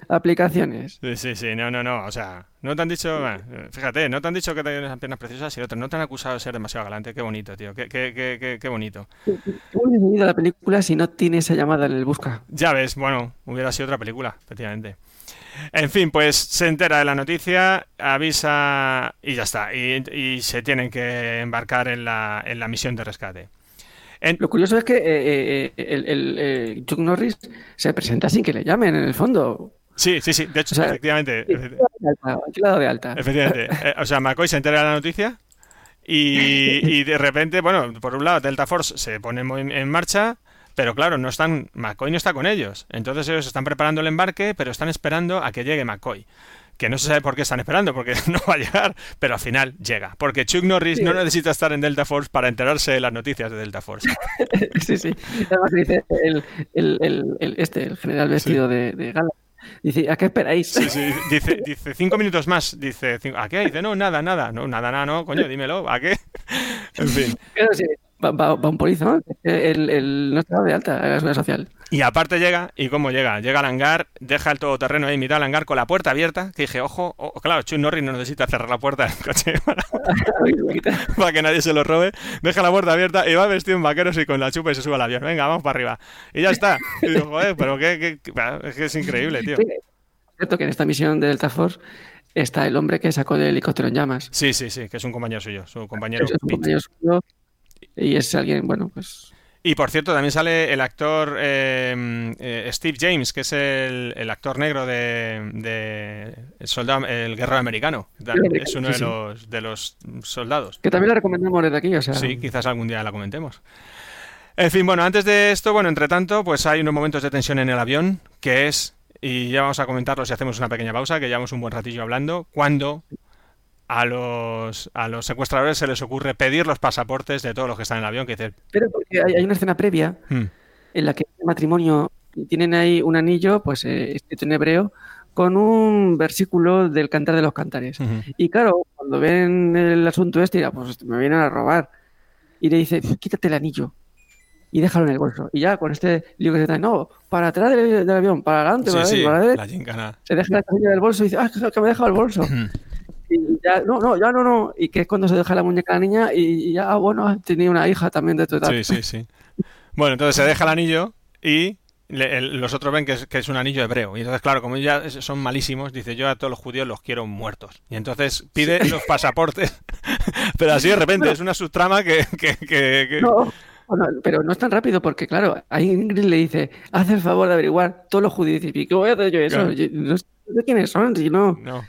aplicaciones. Sí, sí, sí, no, no, no, o sea, no te han dicho, bueno, fíjate, no te han dicho que tienes unas piernas preciosas y otras, no te han acusado de ser demasiado galante, qué bonito, tío, qué, qué, qué, qué, qué bonito. ¿Cómo hubiese seguido la película si no tiene esa llamada en el busca? Ya ves, bueno, hubiera sido otra película, efectivamente. En fin, pues se entera de la noticia, avisa y ya está, y, y se tienen que embarcar en la, en la misión de rescate. En- Lo curioso es que eh, eh, el, el, eh, Chuck Norris se presenta sin que le llamen, en el fondo. sí, sí, sí, de hecho, O sea, efectivamente, Aquí lado de alta. Efectivamente. Eh, o sea, McCoy se entera de la noticia y, y de repente, bueno, por un lado Delta Force se pone en marcha, pero claro, no están, McCoy no está con ellos. Entonces ellos están preparando el embarque, pero están esperando a que llegue McCoy. Que no se sabe por qué están esperando, porque no va a llegar, pero al final llega. Porque Chuck Norris no necesita estar en Delta Force para enterarse de las noticias de Delta Force. Sí, sí. Además dice el, el, el, el- este, el general vestido de, de gala. Dice, ¿a qué esperáis? Sí, sí, dice, dice cinco minutos más. Dice, cinco- ¿a qué? Dice, no, nada, nada. No, nada, nada, no, coño, dímelo, ¿a qué? En fin. Pero sí, va, va- va un polizo, ¿no? El, el, no está de alta la seguridad social. Y aparte llega, ¿y cómo llega? Llega al hangar, deja el todoterreno ahí, mitad del hangar con la puerta abierta, que dije, ojo, o- claro, Chuck Norris no necesita cerrar la puerta del coche para, para que nadie se lo robe, deja la puerta abierta y va vestido en vaqueros y con la chupa y se sube al avión, venga, vamos para arriba. Y ya está. Y digo, joder, pero qué, qué- qué- es que es increíble, tío. Sí, es cierto que en esta misión de Delta Force está el hombre que sacó del helicóptero en llamas. Sí, sí, sí, que es un compañero suyo, su compañero Es un compañero suyo y es alguien, bueno, pues Y por cierto, también sale el actor eh, eh, Steve James, que es el, el actor negro de, de el soldado, el guerrero americano. Es uno de los, de los soldados. que también la recomendamos desde aquí, o sea, Sí, quizás algún día la comentemos. En fin, bueno, antes de esto, bueno, entre tanto, pues hay unos momentos de tensión en el avión, que es, y ya vamos a comentarlo si hacemos una pequeña pausa, que llevamos un buen ratillo hablando, cuando a los, a los secuestradores se les ocurre pedir los pasaportes de todos los que están en el avión, que dicen, pero porque hay, hay una escena previa "Hmm, en la que el matrimonio tienen ahí un anillo, pues eh, escrito en hebreo, con un versículo del Cantar de los Cantares. ujú". Y claro, cuando ven el asunto este, dirá, pues me vienen a robar. Y le dice, quítate el anillo y déjalo en el bolso. Y ya con este lío que se trae, no, para atrás del, del avión, para adelante, Sí, para, sí, adelante, para adelante. la gincana. Se deja la casilla del bolso y dice, ah, que- que me he dejado el bolso. Y ya, no, no, ya no, no. Y que es cuando se deja la muñeca a la niña y, y ya, bueno, tenía una hija también de tu edad. Sí, sí, sí. Bueno, entonces se deja el anillo y le- el- los otros ven que es, que es un anillo hebreo. Y entonces, claro, como ya son malísimos, dice yo a todos los judíos los quiero muertos. Y entonces pide los pasaportes. Pero así de repente es una subtrama que... que, que- que- No, bueno, pero no es tan rápido porque, claro, ahí Ingrid le dice, haz el favor de averiguar todos los judíos. Y dice, ¿y qué voy a hacer yo eso? Claro. Yo no sé de quiénes son, si no. No.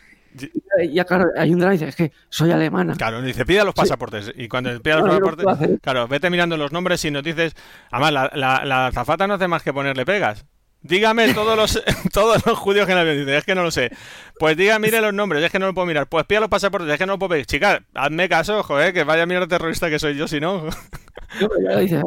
Y ya, claro, hay un drama y dice, es que soy alemana. Claro, dice, pida los pasaportes. Y cuando pida los No, yo no pasaportes, claro, vete mirando los nombres y nos dices. Además, la, la, la azafata no hace más que ponerle pegas. Dígame todos los todos los judíos que en el avión. Dice, es que no lo sé. Pues diga, mire los nombres, es que no lo puedo mirar. Pues pida los pasaportes, es que no lo puedo pedir. Chica, hazme caso, joder, que vaya mierda terrorista que soy yo, si no. Dice,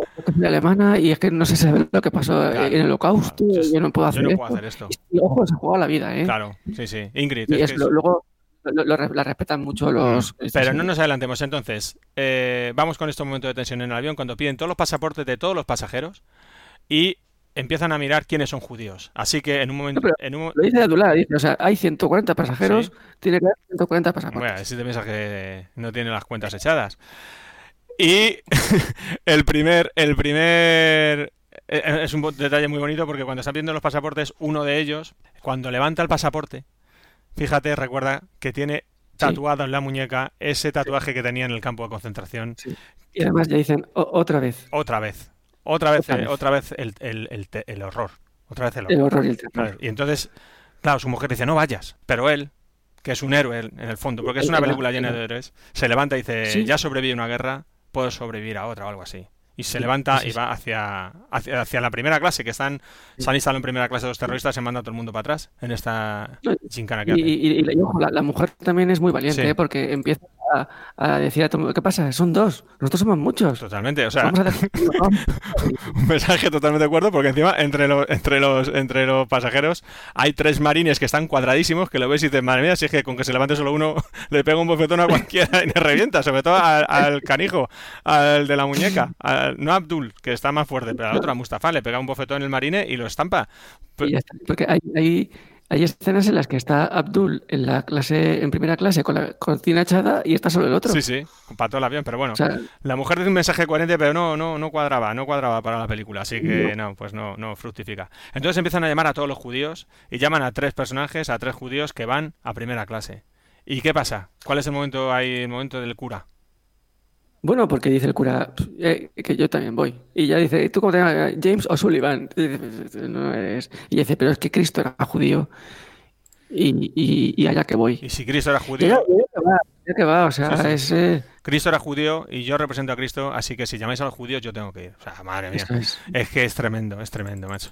alemana y es que no se sabe lo que pasó Claro, en el holocausto. claro, yo no puedo yo hacer, esto. puedo hacer esto. Y, ojo, se juega la vida, ¿eh? Claro, sí, sí. Ingrid. Y es es que lo- es- luego lo- lo re- la respetan mucho los... estos, Pero no nos adelantemos. Entonces, eh, vamos con este momento de tensión en el avión cuando piden todos los pasaportes de todos los pasajeros y empiezan a mirar quiénes son judíos. Así que en un momento. No, en un Lo dice Abdullah, dice, o sea, hay 140 pasajeros, Sí. tiene que haber 140 pasaportes. Bueno, si te piensas que no tiene las cuentas echadas. Y el primer, el primer eh, es un detalle muy bonito porque cuando están viendo los pasaportes, uno de ellos, cuando levanta el pasaporte, fíjate, recuerda que tiene tatuado en la muñeca ese tatuaje que tenía en el campo de concentración. Y además ya dicen otra vez. Otra vez. Otra vez, otra vez, el, el, horror. Otra vez el horror. El horror y el terror. Y entonces, claro, su mujer dice, no vayas. Pero él, que es un héroe en el fondo, porque es una película llena de héroes, se levanta y dice, ya sobreviví a una guerra, puedo sobrevivir a otra o algo así. Y se levanta y va hacia, hacia, la primera clase, que están, se han instalado en primera clase los terroristas, se manda a todo el mundo para atrás en esta chincana que Y, la, mujer también es muy valiente, ¿eh? porque empieza a, decir a todo mundo, ¿qué pasa? Son dos, nosotros somos muchos. Totalmente, o sea, un mensaje totalmente de acuerdo, porque encima entre los, entre los, entre los pasajeros hay tres marines que están cuadradísimos, que lo ves y dices, madre mía, si es que con que se levante solo uno le pega un bofetón a cualquiera y le revienta, sobre todo al, canijo, al de la muñeca, no a Abdul, que está más fuerte, pero al otro, a Mustafa, le pega un bofetón en el marine y lo estampa. porque hay, hay hay escenas en las que está Abdul en la clase, en primera clase con la cortina echada y está solo el otro. Sí, sí, para todo el avión, pero bueno. la mujer dice un mensaje coherente, pero no, no, no cuadraba, no cuadraba para la película, así que no, pues no, no fructifica. Entonces empiezan a llamar a todos los judíos y llaman a tres personajes, a tres judíos que van a primera clase. ¿Y qué pasa? ¿Cuál es el momento ahí, el momento del cura? Bueno, porque dice el cura eh, que yo también voy. Y ya dice, ¿tú cómo te llamas? James o Sullivan. Y dice, pero es que Cristo era judío. Y, y, allá que voy. Y si Cristo era judío. Ya, que va, o sea, es. Eh, Cristo era judío y yo represento a Cristo, así que si llamáis a los judíos, yo tengo que ir. O sea, madre mía. Es. que es tremendo, es tremendo, macho.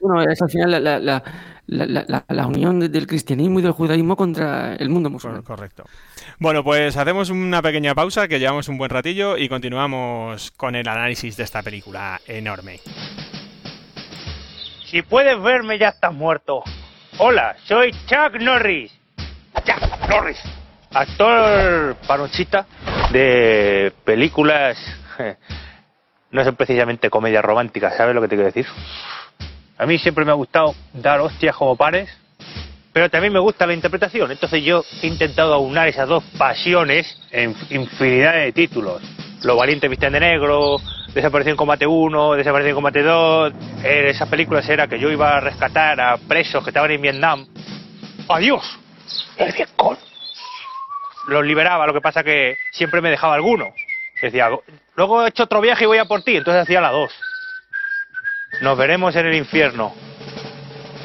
bueno, es al final la, la, la, la, unión del cristianismo y del judaísmo contra el mundo musulmán. Correcto. Bueno, pues hacemos una pequeña pausa, que llevamos un buen ratillo, y continuamos con el análisis de esta película enorme. Si puedes verme, ya estás muerto. Hola, soy Chuck Norris. Chuck Norris. Actor panochita de películas. No son precisamente comedias románticas, ¿sabes lo que te quiero decir? A mí siempre me ha gustado dar hostias como pares pero también me gusta la interpretación. Entonces yo he intentado aunar esas dos pasiones en infinidad de títulos. Los valientes visten de negro, Desapareció en combate 1, Desapareció en combate 2. En esas películas era que yo iba a rescatar a presos que estaban en Vietnam. ¡Adiós! ¡El Vietcong! Los liberaba, lo que pasa que siempre me dejaba alguno. Decía, luego he hecho otro viaje y voy a por ti. Entonces hacía la 2. Nos veremos en el infierno.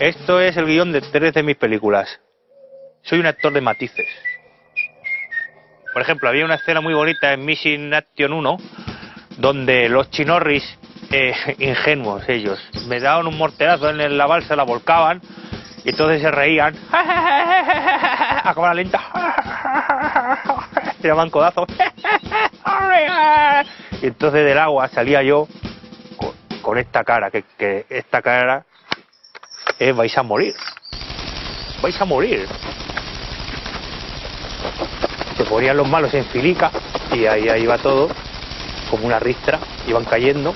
Esto es el guion de tres de mis películas. Soy un actor de matices. Por ejemplo, había una escena muy bonita en Mission Action 1 donde los chinorris, eh, ingenuos ellos, me daban un morterazo en la balsa, la volcaban y entonces se reían a cámara lenta. Tiraban codazos. y entonces del agua salía yo con, esta cara, que esta cara eh, vais a morir. Vais a morir. Se ponían los malos en filica y ahí, ahí iba todo, como una ristra, iban cayendo.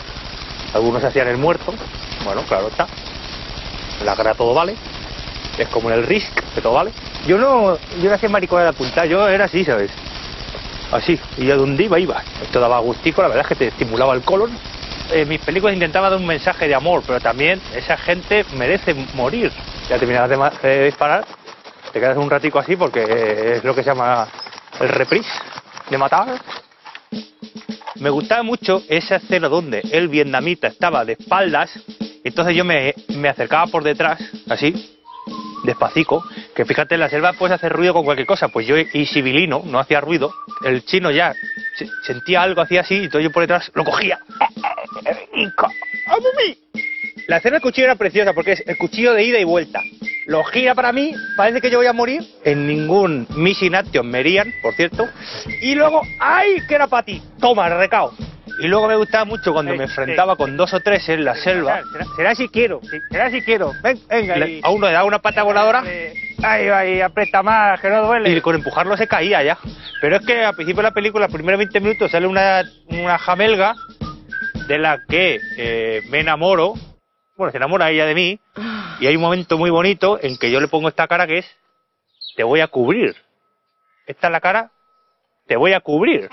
Algunos hacían el muerto, bueno, claro está. La cara todo vale. Es como en el Risk, que todo vale. Yo no, yo no hacía maricona de apuntar, yo era así, ¿sabes? Así, y yo de un iba, iba. Esto daba gustico, la verdad es que te estimulaba el colon eh, mis películas intentaba dar un mensaje de amor, pero también esa gente merece morir. Ya terminas de, disparar, te quedas un ratico así porque es lo que se llama el reprise de matar. Me gustaba mucho esa escena donde el vietnamita estaba de espaldas, entonces yo me, acercaba por detrás, así, despacito, que fíjate, en la selva puedes hacer ruido con cualquier cosa, pues yo y civilino, no hacía ruido, el chino ya sentía algo, hacía así, y entonces yo por detrás lo cogía. La escena del cuchillo era preciosa porque es el cuchillo de ida y vuelta. Lo gira para mí, parece que yo voy a morir. En ningún Mission Action merían, por cierto. Y luego, ¡ay! que era para ti. Toma, recao. Y luego me gustaba mucho cuando me enfrentaba con dos o tres en la selva. Será, si quiero, será si quiero. venga. A uno le daba una pata voladora. Ay, ay, aprieta más, que no duele. Y con empujarlo se caía ya. Pero es que al principio de la película, los primeros 20 minutos, sale una, una jamelga de la que eh, me enamoro. Bueno, se enamora ella de mí. Y hay un momento muy bonito en que yo le pongo esta cara que es: Te voy a cubrir. Esta es la cara: Te voy a cubrir.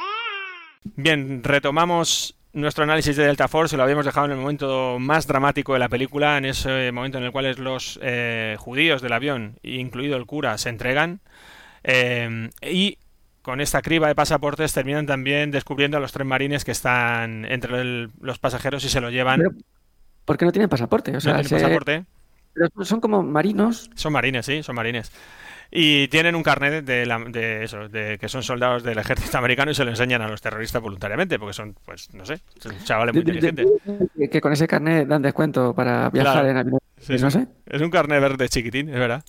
Bien, retomamos nuestro análisis de Delta Force, lo habíamos dejado en el momento más dramático de la película, en ese momento en el cual los eh, judíos del avión, incluido el cura, se entregan. Eh, y con esta criba de pasaportes terminan también descubriendo a los tres marines que están entre el- los pasajeros y se lo llevan. Pero, ¿Por qué no tienen pasaporte? O sea, no tienen se- pasaporte. pero son como marinos. Son marines, sí, son marines. Y tienen un carnet de, la- de eso, de que son soldados del ejército americano y se lo enseñan a los terroristas voluntariamente, porque son, pues, no sé, chavales muy de- inteligentes. de- que con ese carnet dan descuento para viajar Claro. en avión. Sí, no sé. Es un carnet verde chiquitín, es verdad.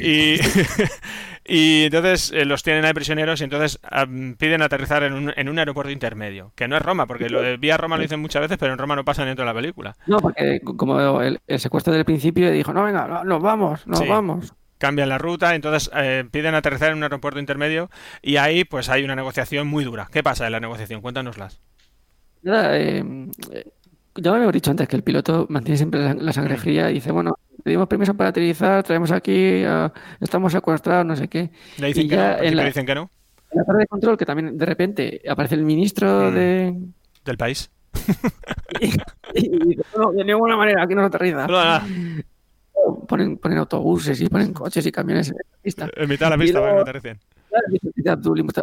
Y, y entonces eh, los tienen ahí prisioneros y entonces am, piden aterrizar en un, en un aeropuerto intermedio, que no es Roma, porque lo de vía Roma lo dicen muchas veces, pero en Roma no pasa dentro de la película. No, porque como el, el secuestro del principio dijo, no, venga, no, nos vamos, nos Sí. vamos. Cambian la ruta, entonces eh, piden aterrizar en un aeropuerto intermedio y ahí pues hay una negociación muy dura. ¿Qué pasa en la negociación? Cuéntanoslas. Nada, eh, ya me había dicho antes que el piloto mantiene siempre la, la sangre fría y dice, bueno, pedimos permiso para aterrizar, traemos aquí, a- estamos secuestrados, no sé qué. Le dicen Y que no, ya en la- dicen que no, En la torre de control, que también de repente aparece el ministro Mm. de... del país. Y, y dice, no, de ninguna manera, aquí no aterriza. No, Ponen, ponen autobuses y ponen coches y camiones en la pista. en mitad de la pista para que no luego- aterricen.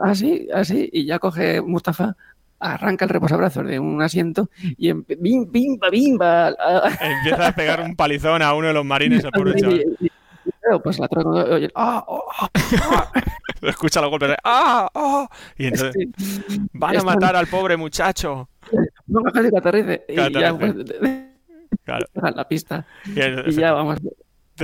Ah, sí, ah, sí, y ya coge Mustafa, arranca el reposabrazos de un asiento y en, bim, bimba, bimba. Empieza a pegar un palizón a uno de los marines, el pobre chaval. pues la control, oye, ah, oh, ah, Escucha los golpes de ¡Ah! Y entonces este, van a matar al pobre muchacho. no me que aterrice. Y ya, pues, Claro. la pista. Y Y ya vamos.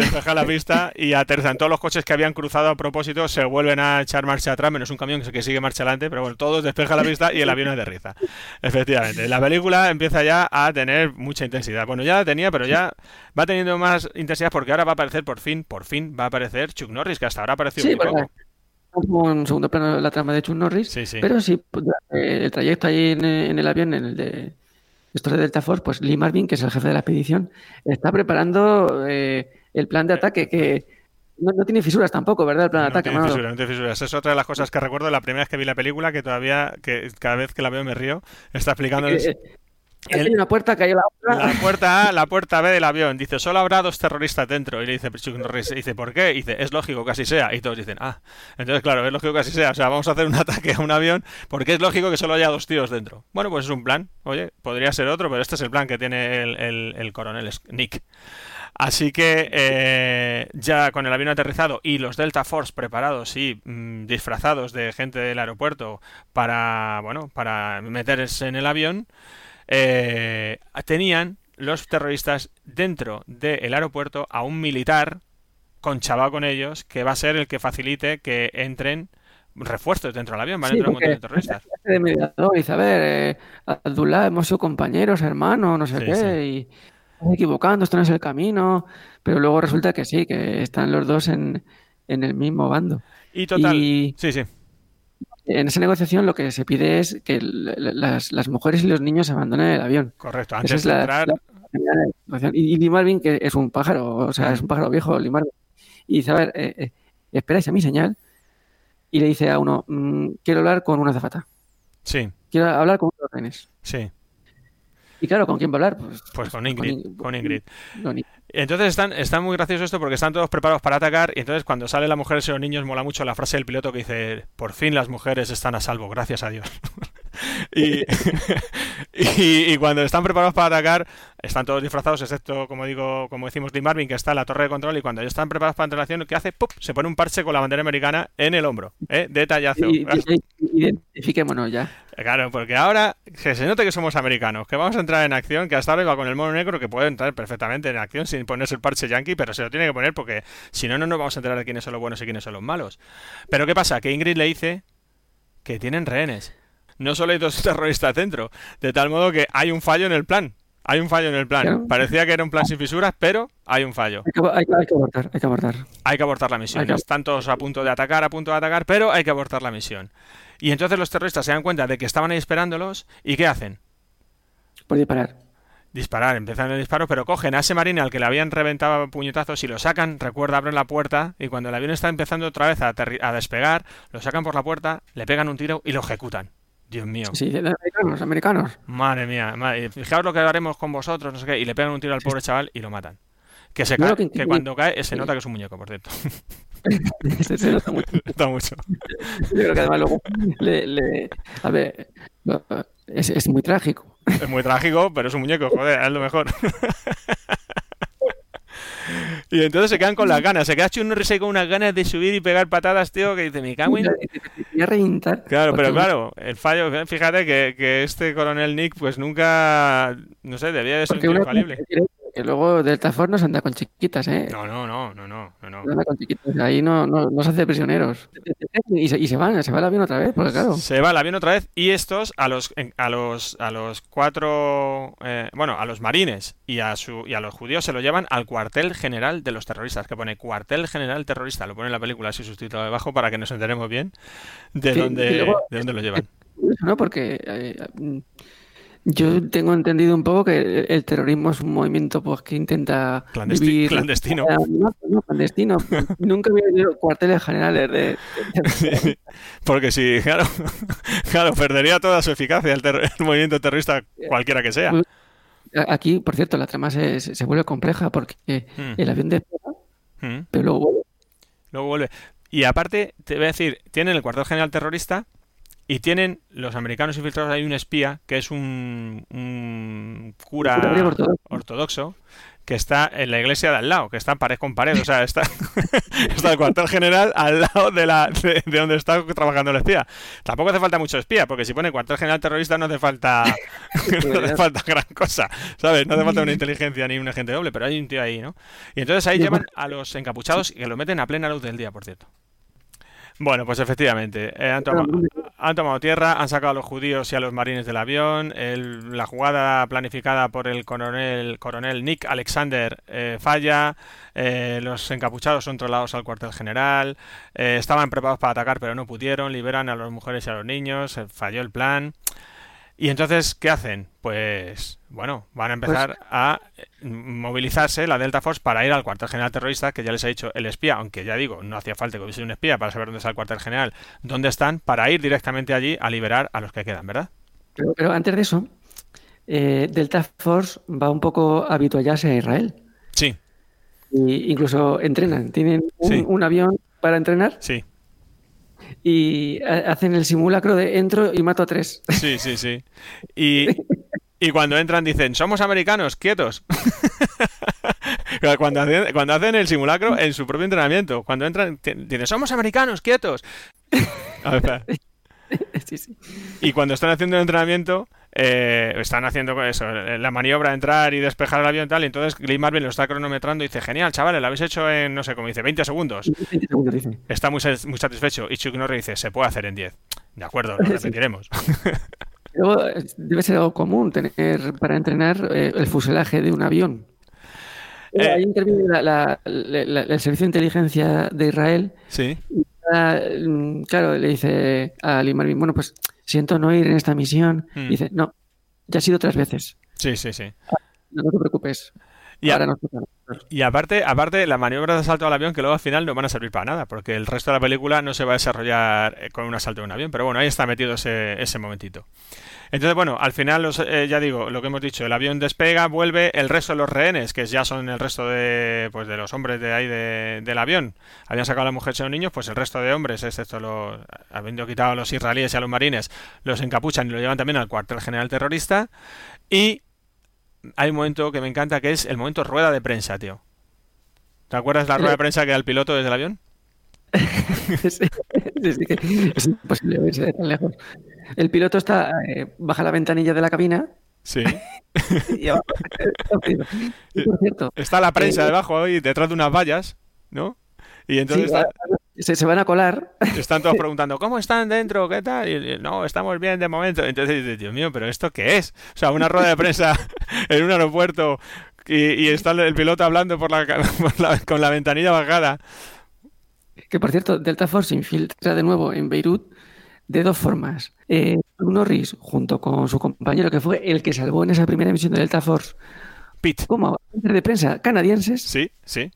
Despeja la pista y aterrizan todos los coches que habían cruzado a propósito, se vuelven a echar marcha atrás, menos un camión que sigue marcha adelante, pero bueno, todos despeja la pista y el avión aterriza. Efectivamente, la película empieza ya a tener mucha intensidad. Bueno, ya la tenía, pero ya va teniendo más intensidad porque ahora va a aparecer por fin, por fin va a aparecer Chuck Norris, que hasta ahora ha aparecido Sí, muy poco. en segundo plano la trama de Chuck Norris, Sí, sí. pero sí, pues, eh, el trayecto ahí en, eh, en el avión, en el de estos de Delta Force, pues Lee Marvin, que es el jefe de la expedición, está preparando eh, el plan de ataque que no, no tiene fisuras tampoco, ¿verdad? El plan de No ataque, tiene fisuras, no tiene fisuras. Es otra de las cosas que recuerdo la primera vez que vi la película, que todavía, que cada vez que la veo me río, está explicándoles... Eh, eh, El- una puerta la otra. La puerta A, la puerta B del avión. Dice, solo habrá dos terroristas dentro. Y le dice Chuck Norris, dice, ¿por qué? Y dice, es lógico que así sea. Y todos dicen, ah. Entonces, claro, es lógico que así sea. O sea, vamos a hacer un ataque a un avión porque es lógico que solo haya dos tíos dentro. Bueno, pues es un plan. Oye, podría ser otro, pero este es el plan que tiene el, el- el coronel Nick. Así que eh, ya con el avión aterrizado y los Delta Force preparados y mm, disfrazados de gente del aeropuerto para, bueno, para meterse en el avión, eh, tenían los terroristas dentro del aeropuerto a un militar con chaval con ellos que va a ser el que facilite que entren refuerzos dentro del avión. Van a Sí, entrar un montón de terroristas. hace de mediador, dice, a ver, eh, Abdullah, hemos sido compañeros, hermanos, no sé Sí, qué, sí. y estás equivocando, esto no es el camino, pero luego resulta que sí, que están los dos en, en el mismo bando. Y total. Y Sí, sí. en esa negociación lo que se pide es que las, las mujeres y los niños abandonen el avión. Correcto. Esa Antes es de la, entrar. la. Y, Lee Marvin, que es un pájaro, o sea, es un pájaro viejo, Lee Marvin, y dice, a ver, eh, eh, esperáis a mi señal, y le dice a uno, "Mm, quiero hablar con una azafata, Sí, quiero hablar con unos rehenes. sí. Y claro, ¿con quién va a hablar? Pues, Pues con Ingrid. In- Con Ingrid. con Entonces están, están muy gracioso esto porque están todos preparados para atacar y entonces cuando sale la mujer y los niños mola mucho la frase del piloto que dice por fin las mujeres están a salvo, gracias a Dios. y, y, y cuando están preparados para atacar están todos disfrazados excepto como digo como decimos Lee Marvin que está en la torre de control y cuando ya están preparados para la acción ¿qué hace? ¡Pup! se pone un parche con la bandera americana en el hombro, ¿eh? detallazo. Identifiquémonos ya. Claro, porque ahora que se note que somos americanos, que vamos a entrar en acción, que hasta ahora iba con el mono negro, que puede entrar perfectamente en acción sin ponerse el parche yankee, pero se lo tiene que poner porque si no, no nos vamos a enterar de quiénes son los buenos y quiénes son los malos. Pero ¿qué pasa? Que Ingrid le dice que tienen rehenes. No solo hay dos terroristas dentro, de tal modo que hay un fallo en el plan. Hay un fallo en el plan. Claro. Parecía que era un plan sin fisuras, pero hay un fallo. Hay que, hay, que- hay que abortar, hay que abortar. Hay que abortar la misión. Que- Están todos a punto de atacar, a punto de atacar, pero hay que abortar la misión. Y entonces los terroristas se dan cuenta de que estaban ahí esperándolos y ¿qué hacen? Por disparar. disparar, empiezan el disparo, pero cogen a ese marine al que le habían reventado a puñetazos y lo sacan, recuerda, abren la puerta y cuando el avión está empezando otra vez a despegar, lo sacan por la puerta, le pegan un tiro y lo ejecutan. Dios mío. Sí, de americanos, americanos. Madre mía, madre- fijaos lo que haremos con vosotros, no sé qué, y le pegan un tiro al pobre chaval y lo matan. Que, se No, cae- que- que cuando cae se nota que es un muñeco, por cierto. Se- nota mucho. Está mucho. Yo creo que además luego le, le- a ver, es, es muy trágico. Es muy trágico, pero es un muñeco, joder, es lo mejor. Y entonces se quedan con las ganas. Se queda ahí con unas ganas de subir y pegar patadas, tío, que dice, me cago en... A reventar. Claro, pero claro, el fallo, fíjate que, que este coronel Nick pues nunca, no sé, debía de ser infalible. Que luego Delta Force no se anda con chiquitas, ¿eh? No, no, no, no, no, no, no. Anda con chiquitas. Ahí no, no, no se hace prisioneros. Y se, y se van, se va el avión otra vez, porque claro. Se va el avión otra vez y estos a los a los a los cuatro eh, bueno a los marines y a su y a los judíos se lo llevan al cuartel general de los terroristas que pone cuartel general terrorista lo pone en la película así sustituido debajo para que nos enteremos bien de Sí, dónde luego- de dónde lo llevan. ¿no? Porque eh, yo tengo entendido un poco que el, terrorismo es un movimiento pues que intenta Clandesti- vivir clandestino. No, no, clandestino. Nunca había habido cuarteles generales de, de- Porque si claro claro perdería toda su eficacia el, el movimiento terrorista cualquiera que sea. Aquí, por cierto, la trama se, se, se vuelve compleja porque Mm. el avión despega, Mm. pero luego vuelve. Luego vuelve. Y aparte, te voy a decir, tienen el cuartel general terrorista y tienen los americanos infiltrados hay un espía que es un, un cura ortodoxo que está en la iglesia de al lado, que está pared con pared, o sea, está, está el cuartel general al lado de, la, de, de donde está trabajando el espía. Tampoco hace falta mucho espía, porque si pone cuartel general terrorista no hace falta no hace falta gran cosa, ¿sabes? No hace falta una inteligencia ni un agente doble, pero hay un tío ahí, ¿no? Y entonces ahí llevan a los encapuchados y que lo meten a plena luz del día, por cierto. Bueno, pues efectivamente, eh, han, tomado, tierra, han sacado a los judíos y a los marines del avión. el- la jugada planificada por el coronel, coronel Nick Alexander eh, falla. eh, los encapuchados son trasladados al cuartel general. eh, estaban preparados para atacar, pero no pudieron. Liberan a las mujeres y a los niños. eh, falló el plan. Y entonces, ¿qué hacen? Pues, bueno, van a empezar a eh, movilizarse la Delta Force para ir al cuartel general terrorista, que ya les ha dicho el espía, aunque ya digo, no hacía falta que hubiese un espía para saber dónde está el cuartel general, dónde están, para ir directamente allí a liberar a los que quedan, ¿verdad? Pero, pero antes de eso, eh, Delta Force va un poco a habituallarse a Israel. Sí, Y incluso entrenan. Tienen un, Sí. un avión para entrenar sí, y ha- hacen el simulacro de entro y mato a tres. sí, sí, sí. Y, y cuando entran dicen, somos americanos, quietos. Cuando hacen, cuando hacen el simulacro en su propio entrenamiento, cuando entran, dicen, somos americanos, quietos. A ver, espera. Sí, sí. Y cuando están haciendo el entrenamiento, eh, están haciendo eso, la maniobra de entrar y despejar el avión y tal, y entonces Lee Marvin lo está cronometrando y dice, genial, chavales, lo habéis hecho en, no sé, como dice, 20 segundos. 20 segundos, dice. Está muy, muy satisfecho. Y Chuck Norris dice, se puede hacer en 10. De acuerdo, lo repetiremos. Luego, debe ser algo común tener para entrenar eh, el fuselaje de un avión. Eh. Ahí interviene la- la- la- la- el servicio de inteligencia de Israel. Sí. Ah, mm, claro, le dice a Lee Marvin, bueno, pues siento no ir en esta misión. Mm. Dice, no, ya ha sido tres veces. Sí, sí, sí. No, no te preocupes. Y, a- Ahora nos toca. y aparte, aparte, las maniobras de asalto al avión que luego al final no van a servir para nada, porque el resto de la película no se va a desarrollar eh, con un asalto de un avión, pero bueno, ahí está metido ese, ese momentito. Entonces, bueno, al final, los, eh, ya digo, lo que hemos dicho, el avión despega, vuelve, el resto de los rehenes, que ya son el resto de, pues, de los hombres de ahí de- del avión, habían sacado a la mujer y a los niños, pues el resto de hombres, excepto los, habiendo quitado a los israelíes y a los marines, los encapuchan y lo llevan también al cuartel general terrorista, y hay un momento que me encanta que es el momento rueda de prensa, tío. ¿Te acuerdas la rueda de prensa que da el piloto desde el avión? sí, sí, es imposible verse tan lejos. El piloto está, eh, baja la ventanilla de la cabina Sí. y abajo. Y, por cierto, Está la prensa Eh, debajo ahí, detrás de unas vallas, ¿no? Y entonces sí, está- se, se van a colar. están todos preguntando, ¿cómo están dentro? ¿Qué tal? Y, y, no, estamos bien de momento. Entonces dices, Dios mío, ¿pero esto qué es? O sea, una rueda de prensa en un aeropuerto y, y está el piloto hablando por la, por la- con la ventanilla bajada. Que por cierto, Delta Force se infiltra de nuevo en Beirut de dos formas. Eh, Norris, junto con su compañero, que fue el que salvó en esa primera misión de Delta Force, Pete. como agentes de prensa canadienses, Sí, sí.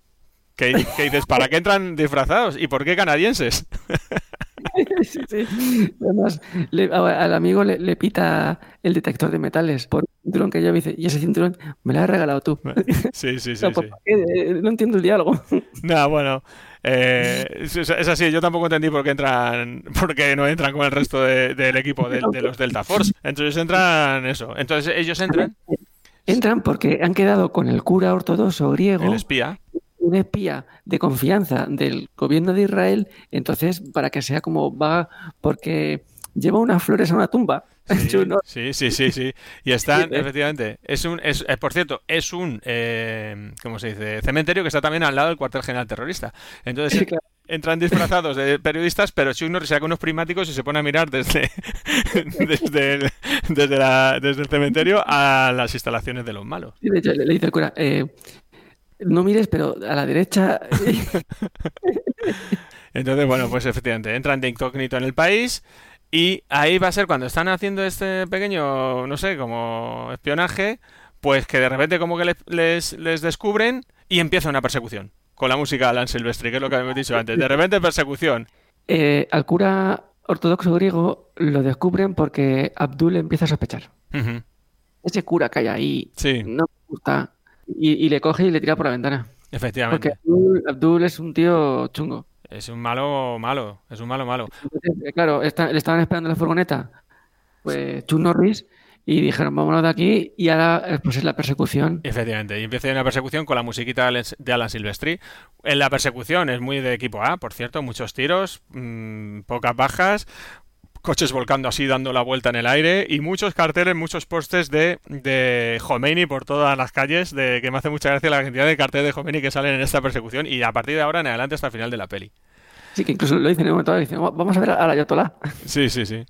¿Qué, qué dices? ¿Para qué entran disfrazados? ¿Y por qué canadienses? Sí, sí. Además, le- a- al amigo le, le pita el detector de metales por un cinturón que yo me dice, y ese cinturón me lo has regalado tú. Sí, sí, sí. No, pues, sí. ¿por qué? Eh, no entiendo el diálogo. No, bueno, eh, es, así. Yo tampoco entendí por qué entran, por qué no entran con el resto de- del equipo de, de los Delta Force. Entonces entran eso. Entonces ellos entran, Entran porque han quedado con el cura ortodoxo griego, el espía. Un espía de confianza del gobierno de Israel, entonces para que sea como va, porque lleva unas flores a una tumba. Sí, sí, sí, sí, sí. Y están, efectivamente, es un, es, eh, por cierto, es un, eh, ¿cómo se dice? Cementerio que está también al lado del cuartel general terrorista. Entonces Sí, claro. entran disfrazados de periodistas, pero Chuck Norris saca unos primáticos y se pone a mirar desde, desde, el, desde, la- desde el cementerio a las instalaciones de los malos. De hecho, le dice el cura, eh, no mires, pero a la derecha... Entonces, bueno, pues efectivamente, entran de incógnito en el país y ahí va a ser cuando están haciendo este pequeño, no sé, como espionaje, pues que de repente como que les, les, les descubren y empieza una persecución. Con la música de Alan Silvestri, que es lo que habíamos dicho antes. De repente persecución. Eh, al cura ortodoxo griego lo descubren porque Abdul empieza a sospechar. Ese cura que hay ahí Sí, no me gusta. Y, y le coge y le tira por la ventana. Porque efectivamente. Abdul, Abdul es un tío chungo. Es un malo malo, es un malo malo. Entonces, eh, claro, está- le estaban esperando la furgoneta, pues Chuck Norris, y dijeron, vámonos de aquí, y ahora eh, pues es la persecución. Efectivamente, y empieza una persecución con la musiquita de Alan- de Alan Silvestri. En la persecución es muy de equipo A, por cierto, muchos tiros, mm, pocas bajas, coches volcando así, dando la vuelta en el aire, y muchos carteles, muchos postes de, de Khomeini por todas las calles, de que me hace mucha gracia la cantidad de carteles de Khomeini que salen en esta persecución, y a partir de ahora en adelante hasta el final de la peli. Sí, que incluso lo dicen en un momento dicen, "Va- vamos a ver a la Ayatollah. Sí, sí, sí.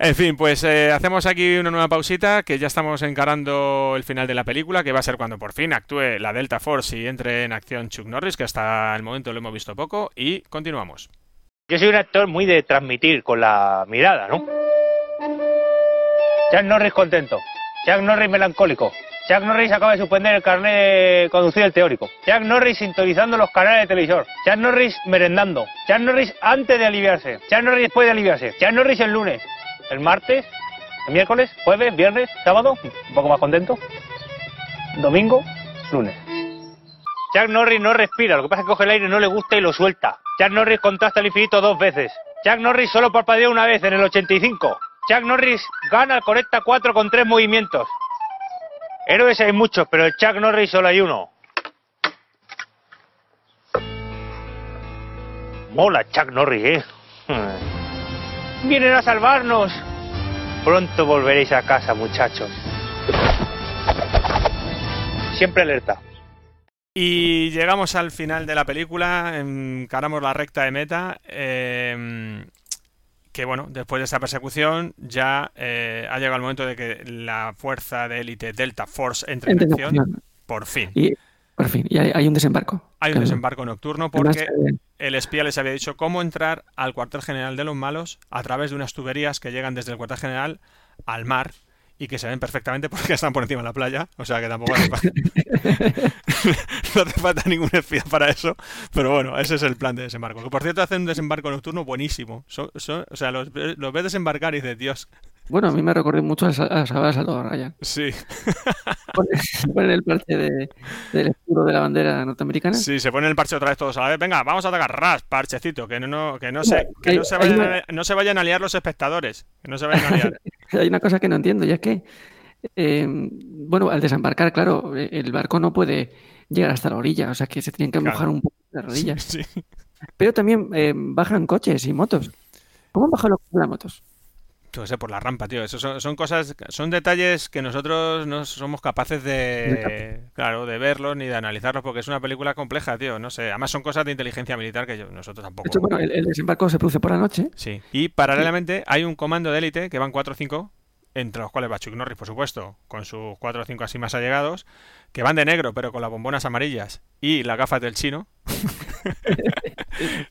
En fin, pues eh, hacemos aquí una nueva pausita, que ya estamos encarando el final de la película, que va a ser cuando por fin actúe la Delta Force y entre en acción Chuck Norris, que hasta el momento lo hemos visto poco, y continuamos. Yo soy un actor muy de transmitir con la mirada, ¿no? Chuck Norris contento. Chuck Norris melancólico. Chuck Norris acaba de suspender el carnet de conducir el teórico. Chuck Norris sintonizando los canales de televisor. Chuck Norris merendando. Chuck Norris antes de aliviarse. Chuck Norris después de aliviarse. Chuck Norris el lunes. El martes. El miércoles. Jueves. Viernes. Sábado. Un poco más contento. Domingo. Lunes. Chuck Norris no respira, lo que pasa es que coge el aire, no le gusta y lo suelta. Chuck Norris contrasta el infinito dos veces. Chuck Norris solo parpadeó una vez en el 85. Chuck Norris gana el Correcta 4 con tres movimientos. Héroes hay muchos, pero el Chuck Norris solo hay uno. Mola Chuck Norris, ¿eh? Vienen a salvarnos. Pronto volveréis a casa, muchachos. Siempre alerta. Y llegamos al final de la película, encaramos la recta de meta, eh, que bueno, después de esta persecución ya eh, ha llegado el momento de que la fuerza de élite Delta Force entre en acción, por fin. Y por fin, y hay, hay un desembarco. Hay un desembarco nocturno porque eh, el espía les había dicho cómo entrar al cuartel general de los malos a través de unas tuberías que llegan desde el cuartel general al mar y que se ven perfectamente porque están por encima de la playa. O sea que tampoco hace falta, no hace falta ningún espía para eso. Pero bueno, ese es el plan de desembarco. Que por cierto hacen un desembarco nocturno buenísimo. Son- son- o sea, los, los ves desembarcar y dices, Dios, bueno, a mí me recordó mucho a, a Salvador Ryan. sí, Ponen ponen el parche de- del escudo de la bandera norteamericana. sí, se ponen el parche otra vez todos a la vez. Venga, vamos a atacar, ras, parchecito, que no, no, que no, se, que no, se vayan a, no se vayan a liar los espectadores. Que no se vayan a liar. Hay una cosa que no entiendo y es que, eh, bueno, al desembarcar, claro, eh, el barco no puede llegar hasta la orilla, o sea que se tienen que Claro. mojar un poco las rodillas. Sí. Pero también eh, bajan coches y motos. ¿Cómo han bajado los- las motos? Yo sé, por la rampa, tío. Eso son, son cosas, son detalles que nosotros no somos capaces de, claro, de verlos ni de analizarlos porque es una película compleja, tío. No sé. Además son cosas de inteligencia militar que yo, nosotros De tampoco. hecho, bueno, el, el desembarco se produce por la noche. Sí. Y paralelamente hay un comando de élite que van 4 o 5, entre los cuales va Chuck Norris, por supuesto, con sus 4 o 5 así más allegados, que van de negro pero con las bombonas amarillas y las gafas del chino.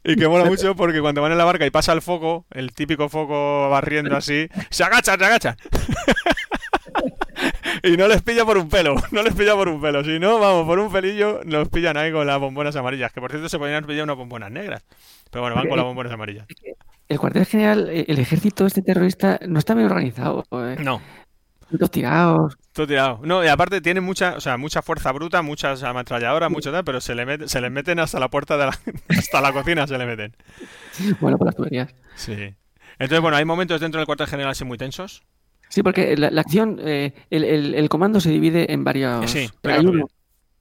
y que mola mucho porque cuando van en la barca y pasa el foco, el típico foco barriendo así, se agachan, se agachan. y no les pilla por un pelo, no les pilla por un pelo. Si no, vamos, por un pelillo los pillan ahí con las bombonas amarillas. Que por cierto se podrían pillar unas bombonas negras. Pero bueno, van con las bombonas amarillas. el cuartel general, el ejército este terrorista no está bien organizado. eh. No, Todos tirados. todo tirado. No, y aparte tiene mucha, o sea, mucha fuerza bruta, muchas ametralladoras, mucho tal, pero se le mete- se les meten hasta la puerta de la, hasta la cocina se le meten. Bueno, por las tuberías. Sí. Entonces, bueno, hay momentos dentro del cuartel general así muy tensos. Sí, porque la, la acción, eh, el, el- el comando se divide en varios. Sí, Hay uno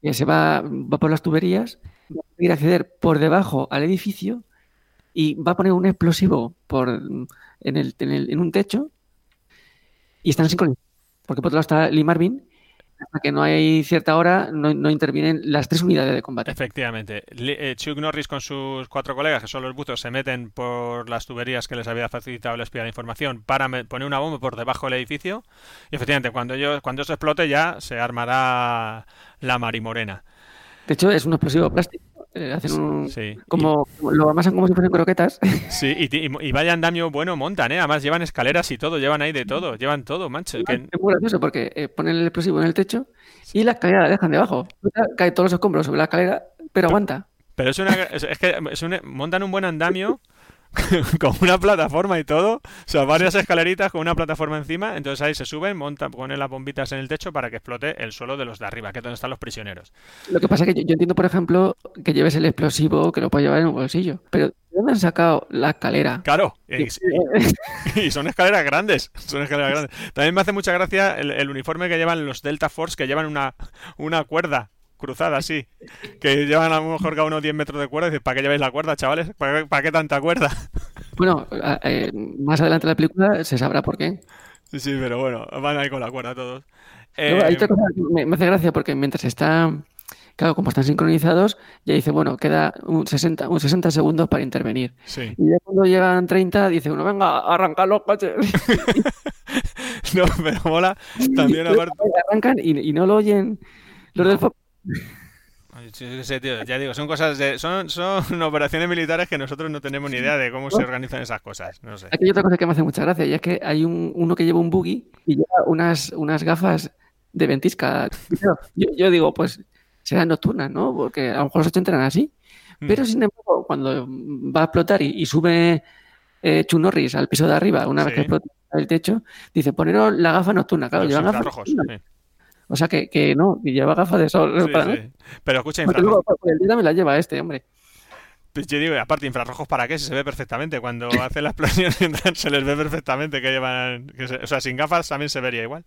que se va, va por las tuberías, va a conseguir acceder por debajo al edificio y va a poner un explosivo por en, el, en, el- en un techo y están sincronizados. Porque por otro lado está Lee Marvin, hasta que no hay cierta hora, no, no intervienen las tres unidades de combate. Efectivamente. Eh, Chuck Norris con sus cuatro colegas, que son los buzos, se meten por las tuberías que les había facilitado el espía de información para me- poner una bomba por debajo del edificio. Y efectivamente, cuando, ellos, cuando eso explote ya se armará la marimorena. De hecho, es un explosivo plástico. Eh, hacen un, Sí. como, lo amasan como si fueran croquetas. Sí, y, y, y vaya andamio bueno montan, ¿eh? Además llevan escaleras y todo, llevan ahí de todo, llevan todo, mancho. que- Es muy gracioso porque eh, ponen el explosivo en el techo y la escalera la dejan debajo. Caen todos los escombros sobre la escalera, pero aguanta. Pero es una es, es que es un- montan un buen andamio con una plataforma y todo, o sea, varias escaleritas con una plataforma encima, entonces ahí se suben, montan, ponen las bombitas en el techo para que explote el suelo de los de arriba, que es donde están los prisioneros. Lo que pasa es que yo, yo entiendo, por ejemplo, que lleves el explosivo que lo puedes llevar en un bolsillo. Pero ¿de dónde han sacado la escalera? Claro, y, y- y son escaleras grandes, son escaleras grandes. También me hace mucha gracia el, el uniforme que llevan los Delta Force, que llevan una, una cuerda cruzada así, que llevan a lo mejor cada uno 10 metros de cuerda, y dices, ¿para qué lleváis la cuerda, chavales? ¿Para qué, para qué tanta cuerda? Bueno, eh, más adelante en la película se sabrá por qué. Sí, sí, pero bueno, van ahí con la cuerda todos. Luego, Eh, hay otra cosa que me, me hace gracia porque mientras está, claro, como están sincronizados, ya dice, bueno, queda un 60, un 60 segundos para intervenir. sí. Y ya cuando llegan 30, dice uno, venga, arranca los coches. No, pero mola también aparte. Arrancan y, y no lo oyen los del tío, ya digo, son cosas de, son, son operaciones militares que nosotros no tenemos ni idea de cómo se organizan esas cosas. No sé. Aquí hay otra cosa que me hace mucha gracia y es que hay un, uno que lleva un buggy y lleva unas, unas gafas de ventisca. Yo, yo digo, pues serán nocturnas, ¿no? Porque a lo mejor los 80 eran así. Mm. Pero sin embargo, cuando va a explotar y, y sube eh, Chuck Norris al piso de arriba, una vez que explota el techo, dice, poneros la gafa nocturna. Claro, llevan gafas nocturnas. sí. O sea que, que no, y lleva gafas de sol. Sí, para- sí. Pero escucha, infrarrojos. por el día me la lleva este, hombre. Pues yo digo, aparte, infrarrojos para qué, si se ve perfectamente. Cuando hace la explosión se les ve perfectamente que llevan. que se- o sea, sin gafas también se vería igual.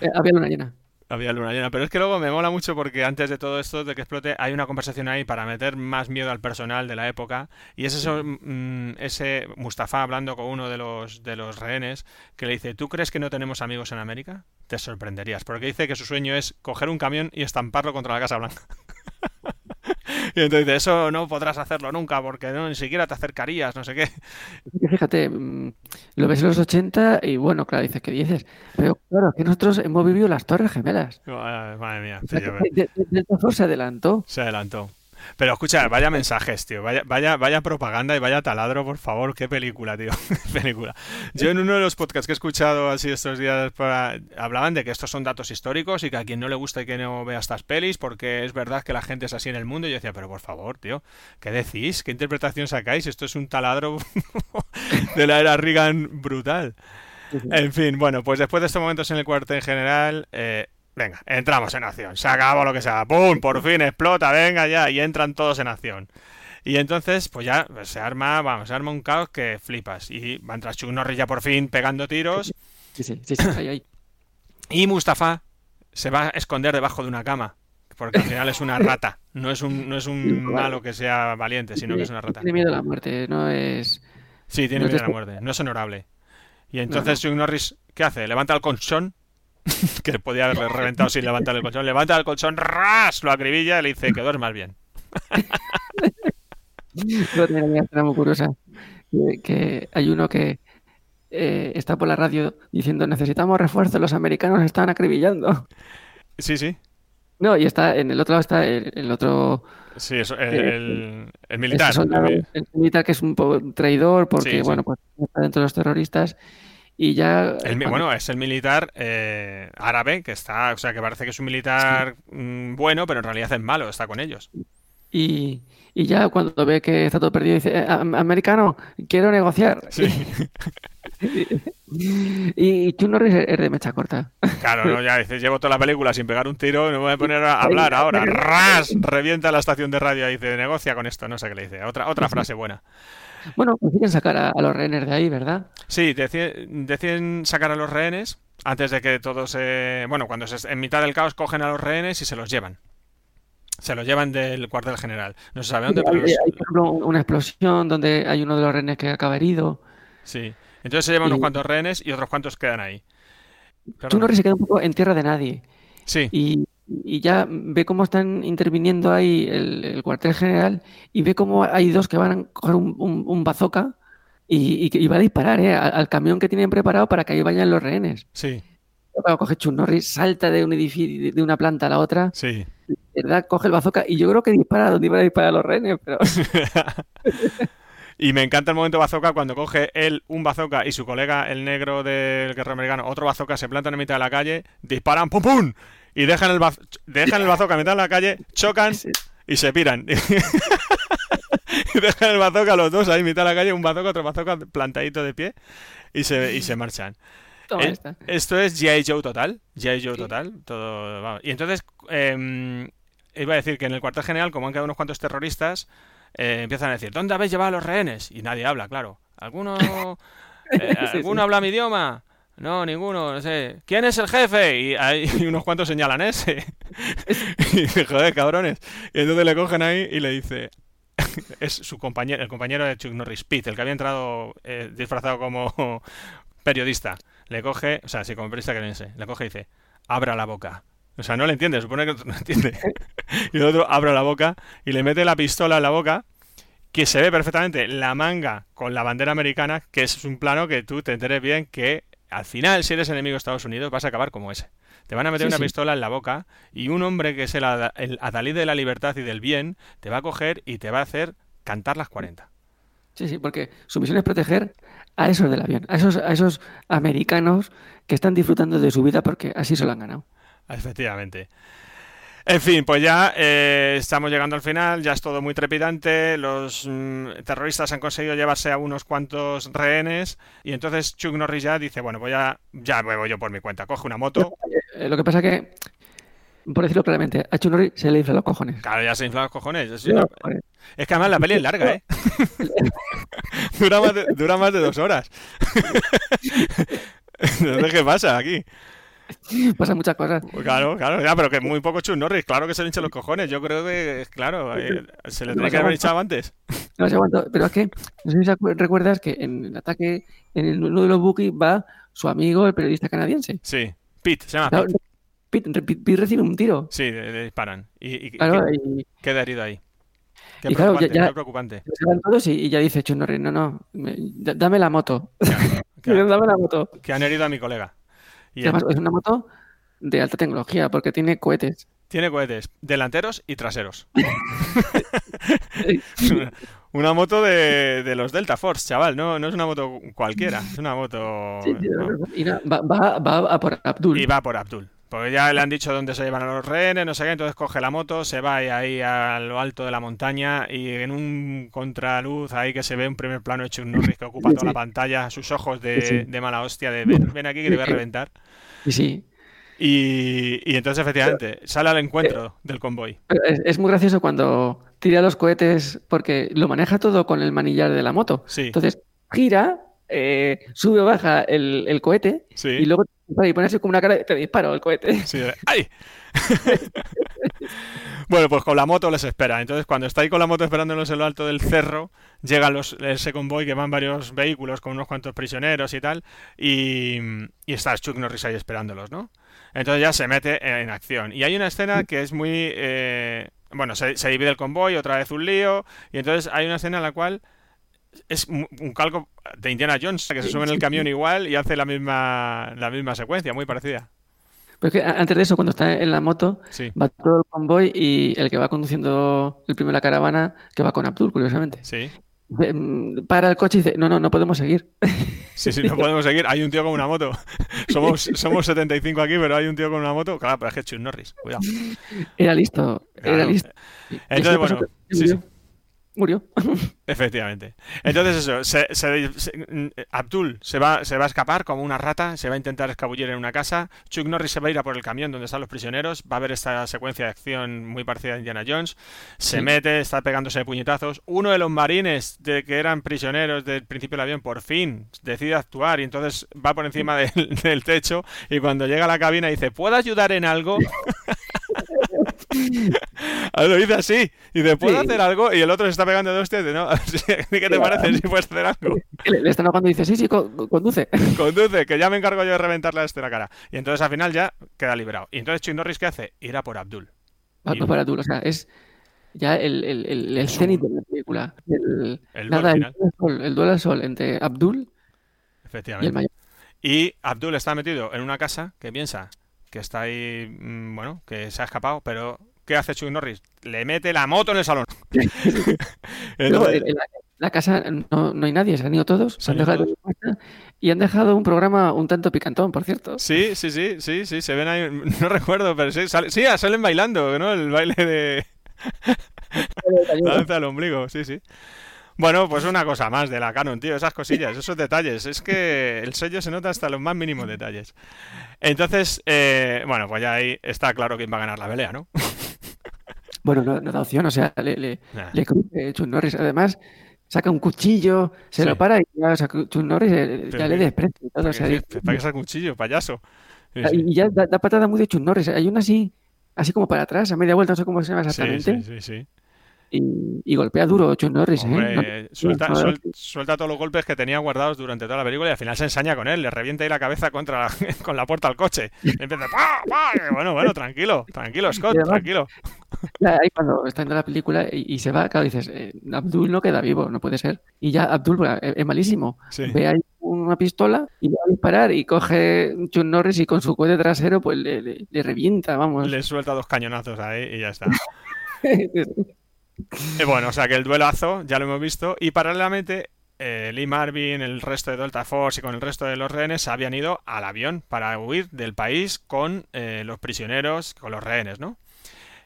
Eh, había luna llena. Había luna llena. Pero es que luego me mola mucho porque antes de todo esto, de que explote, hay una conversación ahí para meter más miedo al personal de la época. Y es eso, mm, ese Mustafa hablando con uno de los, de los rehenes que le dice, ¿tú crees que no tenemos amigos en América? Te sorprenderías. Porque dice que su sueño es coger un camión y estamparlo contra la Casa Blanca. Y entonces dice, eso no podrás hacerlo nunca porque no, ni siquiera te acercarías, no sé qué. Que Fíjate, mm, lo ves en los 80 y bueno, claro, dices, ¿qué dices? Pero claro, que nosotros hemos vivido las Torres Gemelas. Madre mía. O sea, yo- que de- de- se adelantó. Se adelantó. Pero escucha, vaya mensajes, tío. Vaya, vaya, vaya propaganda y vaya taladro, por favor. Qué película, tío. Qué película. Yo en uno de los podcasts que he escuchado así estos días para- hablaban de que estos son datos históricos y que a quien no le gusta y que no vea estas pelis, porque es verdad que la gente es así en el mundo. Y yo decía, pero por favor, tío, ¿qué decís? ¿Qué interpretación sacáis? Esto es un taladro de la era Reagan brutal. En fin, bueno, pues después de estos momentos en el cuartel general, eh, venga, entramos en acción. Se acabó lo que sea. ¡Pum! Por fin explota, venga ya. Y entran todos en acción. Y entonces, pues ya pues, se arma, vamos, se arma un caos que flipas. Y va a entrar Chuck Norris ya por fin pegando tiros. Sí, sí, sí, sí, ahí, ahí. Y Mustafa se va a esconder debajo de una cama. Porque al final es una rata. No es un, no es un malo que sea valiente, sino que es una rata. Tiene miedo a la muerte, no es... Sí, tiene No miedo a la muerte. No es honorable. Y entonces Chuck Norris, ¿qué hace? Levanta el colchón. que podía haberle reventado sin levantar el colchón. Levanta el colchón, ras, lo acribilla y le dice que duermas bien. Una muy curiosa, que, que hay uno que eh, está por la radio diciendo necesitamos refuerzos, los americanos nos están acribillando. Sí, sí. No, y está en el otro lado está el, el otro Sí, eso, el, Eh, el- el militar. soldado, el militar que es un poco traidor porque Sí, sí. bueno pues está dentro de los terroristas y ya El cuando- bueno, es el militar eh, árabe que está, o sea, que parece que es un militar mm, bueno, pero en realidad es malo, está con ellos. Y, y ya cuando ve que está todo perdido, dice, "Eh, am- americano, quiero negociar. Sí. Y, y Chuck Norris es de mecha corta. Claro, no, ya dices, llevo toda la película sin pegar un tiro, no me voy a poner a hablar ahora. ¡Ras! Revienta la estación de radio y dice, negocia con esto, no sé qué le dice. Otra, otra frase buena. Bueno, consiguen sacar a, a los rehenes de ahí, ¿verdad? Sí, deci- deciden sacar a los rehenes antes de que todos se... Bueno, cuando se, en mitad del caos cogen a los rehenes y se los llevan. Se los llevan del cuartel general. No se sabe dónde, Hay, pero los- hay, por ejemplo, una explosión donde hay uno de los rehenes que acaba herido. Sí. Entonces se llevan unos cuantos rehenes y otros cuantos quedan ahí. Perdona. Norris se queda un poco en tierra de nadie. Sí, Y, y ya ve cómo están interviniendo ahí el, el cuartel general y ve cómo hay dos que van a coger un, un, un bazooka y, y va a disparar ¿eh? al, al camión que tienen preparado para que ahí vayan los rehenes. sí, coge Chuck Norris, salta de un edificio, de una planta a la otra, sí. ¿verdad? Coge el bazooka y yo creo que dispara donde iban a disparar los rehenes, pero Y me encanta el momento bazooka cuando coge él un bazooka y su colega, el negro del guerrero americano, otro bazooka, se plantan en mitad de la calle, disparan, ¡pum, pum! Y dejan el, dejan el bazooka en mitad de la calle, chocan Sí. y se piran. y dejan el bazooka los dos ahí en mitad de la calle, un bazooka, otro bazooka plantadito de pie, y se, y se marchan. Eh. Esto es G.I. Joe total. G.I. Joe total. Todo, vamos. Y entonces, eh, iba a decir que en el cuartel general, como han quedado unos cuantos terroristas, eh, empiezan a decir, ¿dónde habéis llevado a los rehenes? Y nadie habla, claro. ¿Alguno, eh, Sí, ¿alguno sí. habla mi idioma? No, ninguno, no sé. ¿Quién es el jefe? Y, hay, y unos cuantos señalan ese. y dice, joder, cabrones. Y entonces le cogen ahí y le dice, es su compañero, el compañero de Chuck Norris, Pete, el que había entrado eh, disfrazado como periodista. Le coge, o sea, sí, como periodista canadiense, le coge y dice, abra la boca. O sea, no le entiende, supone que no entiende. y el otro abre la boca y le mete la pistola en la boca, que se ve perfectamente la manga con la bandera americana, que es un plano que tú te enteres bien que al final, si eres enemigo de Estados Unidos, vas a acabar como ese. Te van a meter Sí, una sí. pistola en la boca y un hombre que es el, el adalid de la libertad y del bien, te va a coger y te va a hacer cantar las 40. Sí, sí, porque su misión es proteger a esos del avión, a esos, a esos americanos que están disfrutando de su vida porque así se lo han ganado. Efectivamente. En fin, pues ya eh, estamos llegando al final, ya es todo muy trepidante, los mm, terroristas han conseguido llevarse a unos cuantos rehenes y entonces Chuck Norris ya dice, bueno, pues ya, ya me voy yo por mi cuenta, coge una moto, Eh, lo que pasa que, por decirlo claramente, a Chuck Norris se le inflan los cojones. claro, ya se infla los cojones. Es, una- que además la peli es larga, ¿eh? dura, más de, dura más de dos horas. no sé qué pasa aquí. Pasan muchas cosas. Pues Claro, claro, ya, pero que muy poco Chuck Norris, claro que se le hinchan los cojones. Yo creo que, claro, eh, se le tiene que haber echado antes. No sé cuánto, pero es que, no sé si recuerdas que en el ataque, en el, uno de los buques va su amigo, el periodista canadiense. Sí, Pete, se llama Claro, Pete. Pete, Pete- Pete recibe un tiro. Sí, le, le disparan. Y, y- Claro, que- y, queda herido ahí. Qué Y claro, ya- qué preocupante. todos y, ya dice Chuck Norris, no, no, me- da- dame la moto. Claro, dame la moto. que han herido a mi colega. Y además es una moto de alta tecnología porque tiene cohetes. tiene cohetes delanteros y traseros. Una- moto de, de los Delta Force, chaval. No, no es una moto cualquiera. Es una moto. Sí, sí, no. y nada, va, va- va a por Abdul. Y va por Abdul. Porque ya le han dicho dónde se llevan a los rehenes, no sé qué, entonces coge la moto, se va ahí, ahí a lo alto de la montaña y en un contraluz ahí que se ve un primer plano de Chuck Norris que ocupa Sí, toda la pantalla, sus ojos de, Sí, sí. de mala hostia, de ven, ven aquí que te voy a reventar. Y sí, Y, y entonces efectivamente sale al encuentro del convoy. es, es muy gracioso cuando tira los cohetes porque lo maneja todo con el manillar de la moto. Sí, Entonces gira, eh, sube o baja el, el cohete sí. y luego y como una cara de te disparo el cohete. Sí, ¡Ay! bueno, pues con la moto les espera. Entonces, cuando está ahí con la moto esperándolos en lo alto del cerro, llega los, ese convoy que van varios vehículos con unos cuantos prisioneros y tal, y, y está Chuck Norris ahí esperándolos, ¿no? Entonces ya se mete en acción. Y hay una escena que es muy... eh, bueno, se, se divide el convoy, otra vez un lío, y entonces hay una escena en la cual es un calco de Indiana Jones, que se sube en el camión igual y hace la misma, la misma secuencia, muy parecida. Pero es que antes de eso, cuando está en la moto, Sí, va todo el convoy y el que va conduciendo el primero la caravana, que va con Abdul, curiosamente. sí. Mm, Para el coche y dice, no, no, no podemos seguir. Sí, sí, no podemos seguir. Hay un tío con una moto. Somos, somos 75 aquí, pero hay un tío con una moto. Claro, pero es que es Chuck Norris. Cuidado. Era listo, era listo. Entonces, bueno, pasó, sí, sí. Murió. Efectivamente. Entonces eso, se- se- se- mm, Abdul se va, se va a escapar como una rata, se va a intentar escabullir en una casa, Chuck Norris se va a ir a por el camión donde están los prisioneros, va a haber esta secuencia de acción muy parecida a Indiana Jones, se Sí. mete, está pegándose de puñetazos, uno de los marines de que eran prisioneros del principio del avión por fin decide actuar y entonces va por encima del, del techo y cuando llega a la cabina dice, ¿puedo ayudar en algo? Ah, Lo dice así. Y dice, ¿puedo Sí. hacer algo? Y el otro se está pegando de dice, no, ¿qué te parece si puedes hacer algo? Le, le están ahogando y dice, sí, sí, co- co- conduce. Conduce, que ya me encargo yo de reventarle a este la cara. Y entonces al final ya queda liberado. Y entonces Chuck Norris, ¿qué hace? Ir a por Abdul. Va, va para tú, o sea, es ya el, el, el, el cenit de la película. El, El nada, duelo el, duelo al sol, el duelo al sol entre Abdul y el mayor. Y Abdul está metido en una casa que piensa que está ahí, mm, bueno, que se ha escapado, pero ¿qué hace Chuck Norris? Le mete la moto en el salón. Entonces- en, en la, casa no, no hay nadie, se han ido todos, se han dejado y han dejado un programa un tanto picantón, por cierto. Sí, sí, sí, sí, sí, se ven ahí, no recuerdo, pero sí, sale- sí, salen bailando, ¿no? El baile de la danza del ombligo, sí, sí. Bueno, pues una cosa más de la Canon, tío, esas cosillas, esos detalles. Es que el sello se nota hasta los más mínimos detalles. Entonces, eh, bueno, pues ya ahí está claro quién va a ganar la pelea, ¿no? Bueno, no, no da opción, o sea, le, le, Nah. le Chuck Norris. Además, saca un cuchillo, se Sí. lo para y ya, o sea, Chuck Norris eh, ya le que- desprecia y todo. ¿Para O sea, para qué saca cuchillo, payaso? Sí, sí. y ya da, da patada muy de Chuck Norris. Hay una así, así como para atrás, a media vuelta, no sé cómo se llama exactamente. sí, sí, sí. Y, y golpea duro Chuck Norris, ¿eh? Hombre, No- suelta, no- suelta todos los golpes que tenía guardados durante toda la película y al final se ensaña con él, le revienta ahí la cabeza contra la- con la puerta al coche. Y empieza. Y Bueno, bueno, tranquilo, tranquilo, Scott, además- tranquilo. Ahí cuando está viendo la película y, y se va, claro, dices, eh, Abdul no queda vivo, no puede ser. Y ya Abdul bueno, es, es malísimo. Sí. Ve ahí una pistola y le va a disparar y coge Chuck Norris y con su cohete trasero pues le, le- le revienta, vamos. Le suelta dos cañonazos ahí y ya está. Y bueno, o sea que el duelazo ya lo hemos visto y paralelamente eh, Lee Marvin, el resto de Delta Force y con el resto de los rehenes habían ido al avión para huir del país con eh, los prisioneros, con los rehenes, ¿no?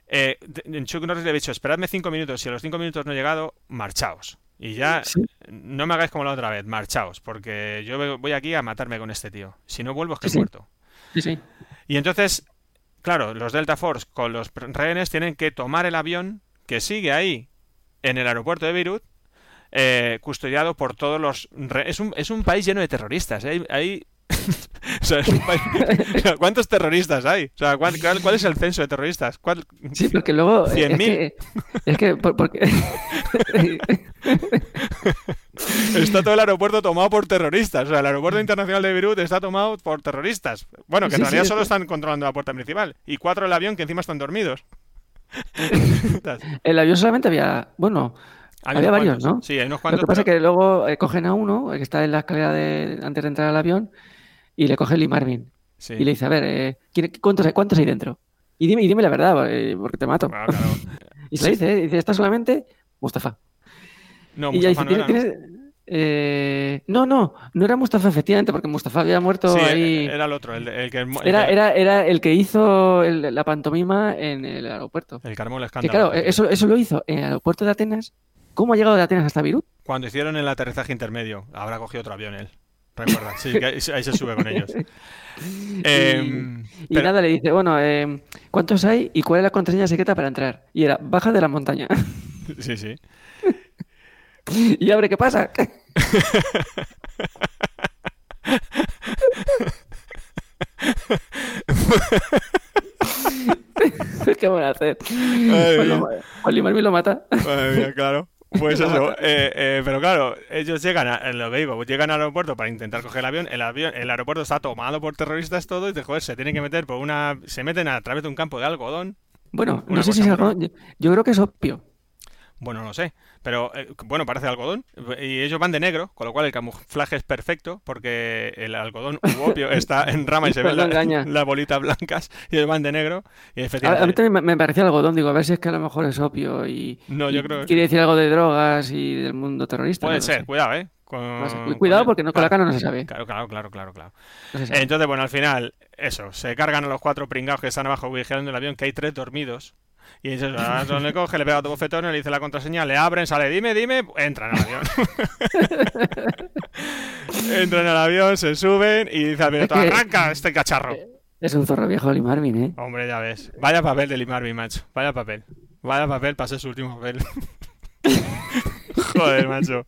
Eh, Chuck Norris le ha dicho, esperadme cinco minutos, si a los cinco minutos no he llegado, marchaos. Y ya Sí. no me hagáis como la otra vez, marchaos, porque yo voy aquí a matarme con este tío. Si no vuelvo es que Sí, he muerto. Sí, sí. Y entonces, claro, los Delta Force con los rehenes tienen que tomar el avión que sigue ahí en el aeropuerto de Beirut, eh, custodiado por todos los... re- Es un, es un país lleno de terroristas. ¿eh? Hay, hay- o sea, es un país- ¿Cuántos terroristas hay? O sea, ¿cuál, cuál- cuál es el censo de terroristas? ¿Cuál- Sí, porque luego eh, es 100.000. que, es que por- porque Está todo el aeropuerto tomado por terroristas. O sea, el aeropuerto internacional de Beirut está tomado por terroristas. Bueno, que en Sí, realidad solo están controlando la puerta principal. Y cuatro del avión que encima están dormidos. El avión solamente había, bueno, Había varios, cuantos. ¿no? Sí, hay unos Lo cuantos. que pasa es que luego eh, cogen a uno, el que está en la escalera de, antes de entrar al avión, y le coge Lee Marvin. Sí. Y le dice, a ver, eh, ¿quién- ¿cuántos, hay- ¿cuántos hay dentro? Y dime, y dime la verdad, eh, porque te mato. Claro. Y se le dice, eh, dice, está solamente Mustafa. No, y ya dice, Mustafa no "¿Tienes- era, ¿no? Eh, no, no, no era Mustafa, efectivamente, porque Mustafa había muerto Sí, ahí. era el otro, el, el que... el Era, era, era el que hizo el- la pantomima en el aeropuerto. El armó el Que escándalo. claro, eso, eso lo hizo en el aeropuerto de Atenas. ¿Cómo ha llegado de Atenas hasta Beirut? Cuando hicieron el aterrizaje intermedio, habrá cogido otro avión él. Recuerda, sí, que ahí, se sube con ellos. Em, Y pero- nada, le dice, bueno, eh, ¿cuántos hay y cuál es la contraseña secreta para entrar? Y era, baja de la montaña. Sí, sí. y abre, ¿qué pasa? ¿Qué van a hacer? Pues lo- Lee Marvin lo mata. Madre mía, claro. Pues eso, eh, eh, pero claro, ellos llegan a, lo que digo, llegan al aeropuerto para intentar coger el avión, el avión, el aeropuerto está tomado por terroristas todo y de joder, se tienen que meter por una, se meten a través de un campo de algodón, Bueno, no sé si es algo. Yo, yo creo que es opio. bueno, no sé, pero eh, bueno, parece algodón, y ellos van de negro, con lo cual el camuflaje es perfecto, porque el algodón u opio está en rama y se ven la- engaña. las bolitas blancas, y ellos van de negro, y A, a mí también me, parecía algodón. Digo, a ver si es que a lo mejor es opio y. No, yo y creo que- Quiere decir algo de drogas y del mundo terrorista. Puede no ser, sé. cuidado, ¿eh? con- Cuidado porque no, con la cara no se sabe. Claro, claro, claro, claro, claro. No. Entonces, bueno, al final, eso, se cargan a los cuatro pringados que están abajo vigilando el avión, que hay tres dormidos. Y dices, le coge, le pega otro bofetón, le dice la contraseña, le abren, sale, dime, dime, entran al avión. entran al avión, se suben y dice al piloto, arranca este cacharro. Es un zorro viejo Lee Marvin, ¿eh? Hombre, ya ves. Vaya papel de Lee Marvin, macho. Vaya papel. Vaya papel para ser su último papel. Joder, macho.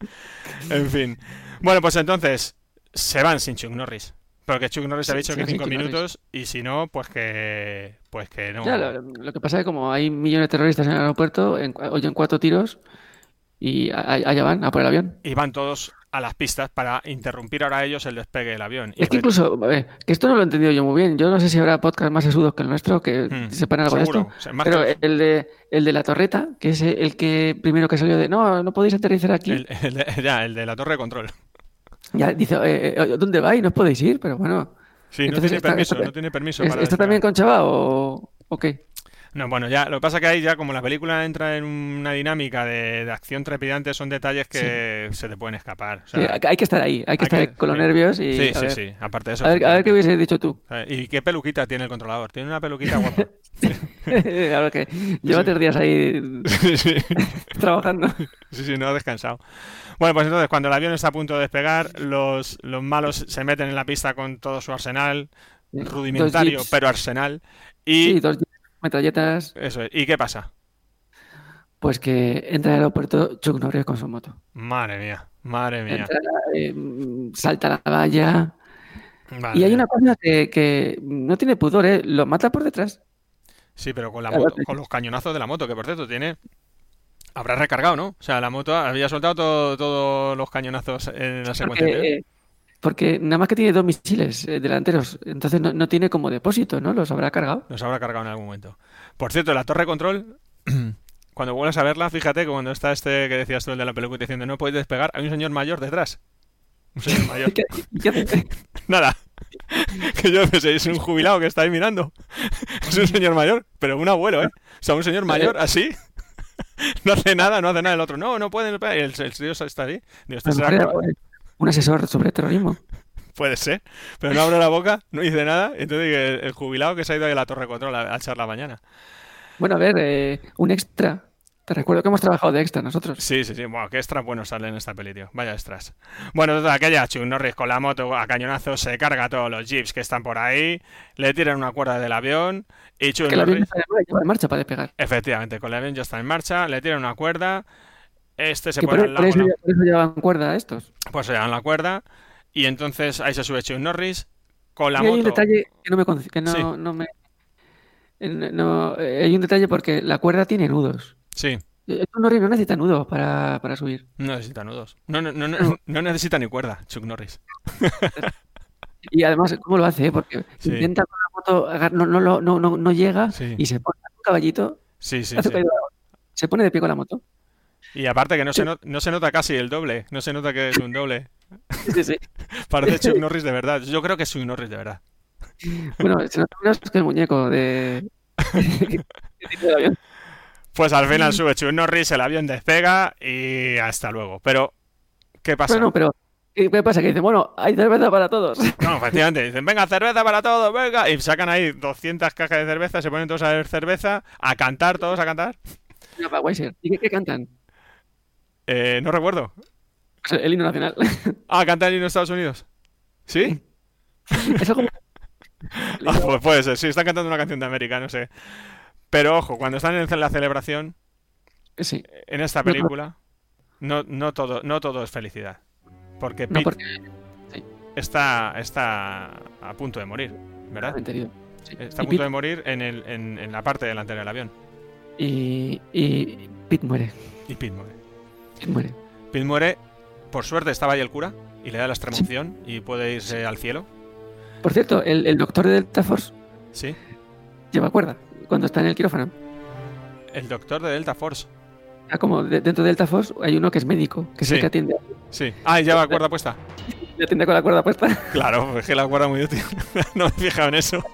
En fin. Bueno, pues entonces, se van sin Chuck Norris. Porque Chuck Norris Sí, ha dicho se que cinco Chuck Norris. minutos y si no, pues que pues que no. Ya, lo, lo que pasa es que como hay millones de terroristas en el aeropuerto, en, oyen cuatro tiros y a- allá van, a por el avión. Y van todos a las pistas para interrumpir ahora ellos el despegue del avión. Es que incluso, a ver, que esto no lo he entendido yo muy bien. Yo no sé si habrá podcast más sesudos que el nuestro que Hmm, sepan algo de seguro. esto. O sea, más Pero el de, el de la torreta, que es el que primero que salió de no, no podéis aterrizar aquí. el, el de, ya, el de la torre de control. Ya dice, eh, eh, ¿dónde vais? No os podéis ir, pero bueno. Sí, no tiene está- permiso, está- no tiene permiso ¿es- para ¿Está también con Chava o, o qué? No, bueno, ya lo que pasa que ahí ya como la película entra en una dinámica de, de acción trepidante, son detalles que se te pueden escapar. O sea, Sí, hay, que estar ahí, hay que hay estar que- con los sí. nervios y sí, a, sí, ver, sí. Aparte de eso. a ver, a ver qué hubiese dicho tú. ¿Y qué peluquita tiene el controlador? Tiene una peluquita guapa. a ver que lleva tres días ahí trabajando. sí, sí, no ha descansado. Bueno, pues entonces cuando el avión está a punto de despegar, los, los malos se meten en la pista con todo su arsenal, rudimentario, pero arsenal. Y Sí, dos metralletas. eso es. ¿Y qué pasa? Pues que entra al aeropuerto Chuck Norris con su moto. Madre mía, madre mía. Entra, eh, salta la valla. Y hay una cosa que, que no tiene pudor, ¿eh? Lo mata por detrás. Sí, pero con la moto, con los cañonazos de la moto, que por cierto tiene. Habrá recargado, ¿no? O sea, la moto había soltado todo- todos los cañonazos en la secuencia. Porque, porque nada más que tiene dos misiles eh, delanteros. Entonces no, no tiene como depósito, ¿no? Los habrá cargado. Los habrá cargado en algún momento. Por cierto, la torre control, cuando vuelvas a verla, fíjate que cuando está este que decías tú, el de la peluca, diciendo no puedes despegar, hay un señor mayor detrás. Un señor mayor. ¿Y qué-? Nada. Que yo pensé, es un jubilado que está ahí mirando. Es un señor mayor, pero un abuelo, ¿eh? O sea, un señor mayor así. No hace nada, no hace nada el otro. No, no pueden el, el tío está ahí. Digo, este será era un asesor sobre terrorismo. Puede ser, pero no abre la boca, no dice nada. Entonces el, el jubilado que se ha ido ahí a la torre de control a, a echar la mañana. Bueno, a ver, eh, un extra. Te recuerdo que hemos trabajado de extra nosotros. Sí, sí, sí. Bueno, qué extras buenos salen en esta peli, tío. Vaya extras. Bueno, total, aquella Chuck Norris con la moto a cañonazos se carga a todos los jeeps que están por ahí, le tiran una cuerda del avión y Chuck Que el avión está en marcha para despegar. efectivamente, con el avión ya está en marcha, le tiran una cuerda, este se por, pone al por lado, eso, por eso llevan cuerda estos. pues se dan la cuerda y entonces ahí se sube Chuck Norris con la y hay un moto. detalle que no me... con- Que no, Sí. no me no, hay un detalle porque la cuerda tiene nudos. Sí, Eh, Chuck Norris no necesita nudos para, para subir. no necesita nudos. No, no, no, no, no necesita ni cuerda, Chuck Norris. Y además, ¿cómo lo hace? Porque Sí. intenta con la moto, no, no, no, no, no llega Sí. y se pone un caballito, Sí, sí, moto, se pone de pie con la moto. Y aparte que no se, no, no se nota casi el doble, no se nota que es un doble. Sí, sí. Parece Chuck Norris de verdad. Yo creo que es Chuck Norris de verdad. Bueno, se nota menos que el muñeco de... del avión. Pues al final sube Chuck Norris, el avión despega y hasta luego. Pero, ¿qué pasa? Bueno, pero ¿qué pasa? Que dice, bueno, hay cerveza para todos. No, efectivamente, dicen, venga, cerveza para todos, venga. Y sacan ahí 200 cajas de cerveza, se ponen todos a beber cerveza, a cantar, todos a cantar. Mira, para. ¿Y qué, qué cantan? Eh, no recuerdo. El himno nacional. Ah, cantan el himno de Estados Unidos. ¿Sí? Eso como... Ah, pues puede ser, sí, están cantando una canción de América, no sé. Pero ojo, cuando están en la celebración, Sí. en esta película, no, no, todo, no todo es felicidad. Porque No, Pete está, está a punto de morir, ¿verdad? Sí. Está a punto de morir en, el, en, en la parte delantera del avión. Y, y Pete muere. Y Pete muere. Muere. Pete muere, por suerte estaba ahí el cura y le da la extremunción y puede irse al cielo. Por cierto, el, el doctor de Delta Force Sí. lleva cuerda cuando está en el quirófano. El doctor de Delta Force. Ah, como de- dentro de Delta Force hay uno que es médico, que es Sí. el que atiende, Sí. Ah, y lleva cuerda puesta. le atiende con la cuerda puesta. Claro, es que la cuerda muy útil. no me he fijado en eso.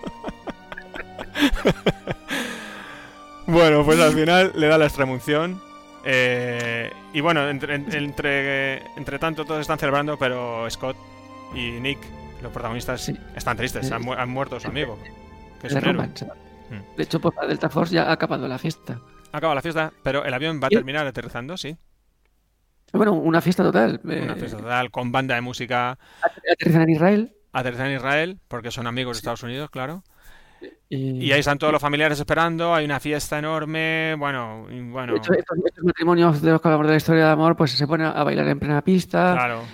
bueno, pues al final le da la extremunción. eh, y bueno, entre, entre, entre tanto todos están celebrando, pero Scott y Nick, los protagonistas, Sí. están tristes, han, mu- han muerto su amigo. Que es un héroe. Mm. De hecho, pues la Delta Force ya ha acabado la fiesta. Acaba la fiesta, pero el avión va a terminar aterrizando, sí. Bueno, una fiesta total. Una eh, fiesta total, con banda de música. aterrizan en Israel. Aterrizan en Israel, porque son amigos de Estados Unidos, claro. Y, Y ahí están todos los familiares esperando, hay una fiesta enorme, bueno, y bueno, de hecho, estos, estos matrimonios de los que hablamos de la historia de amor, pues se ponen a bailar en plena pista. claro,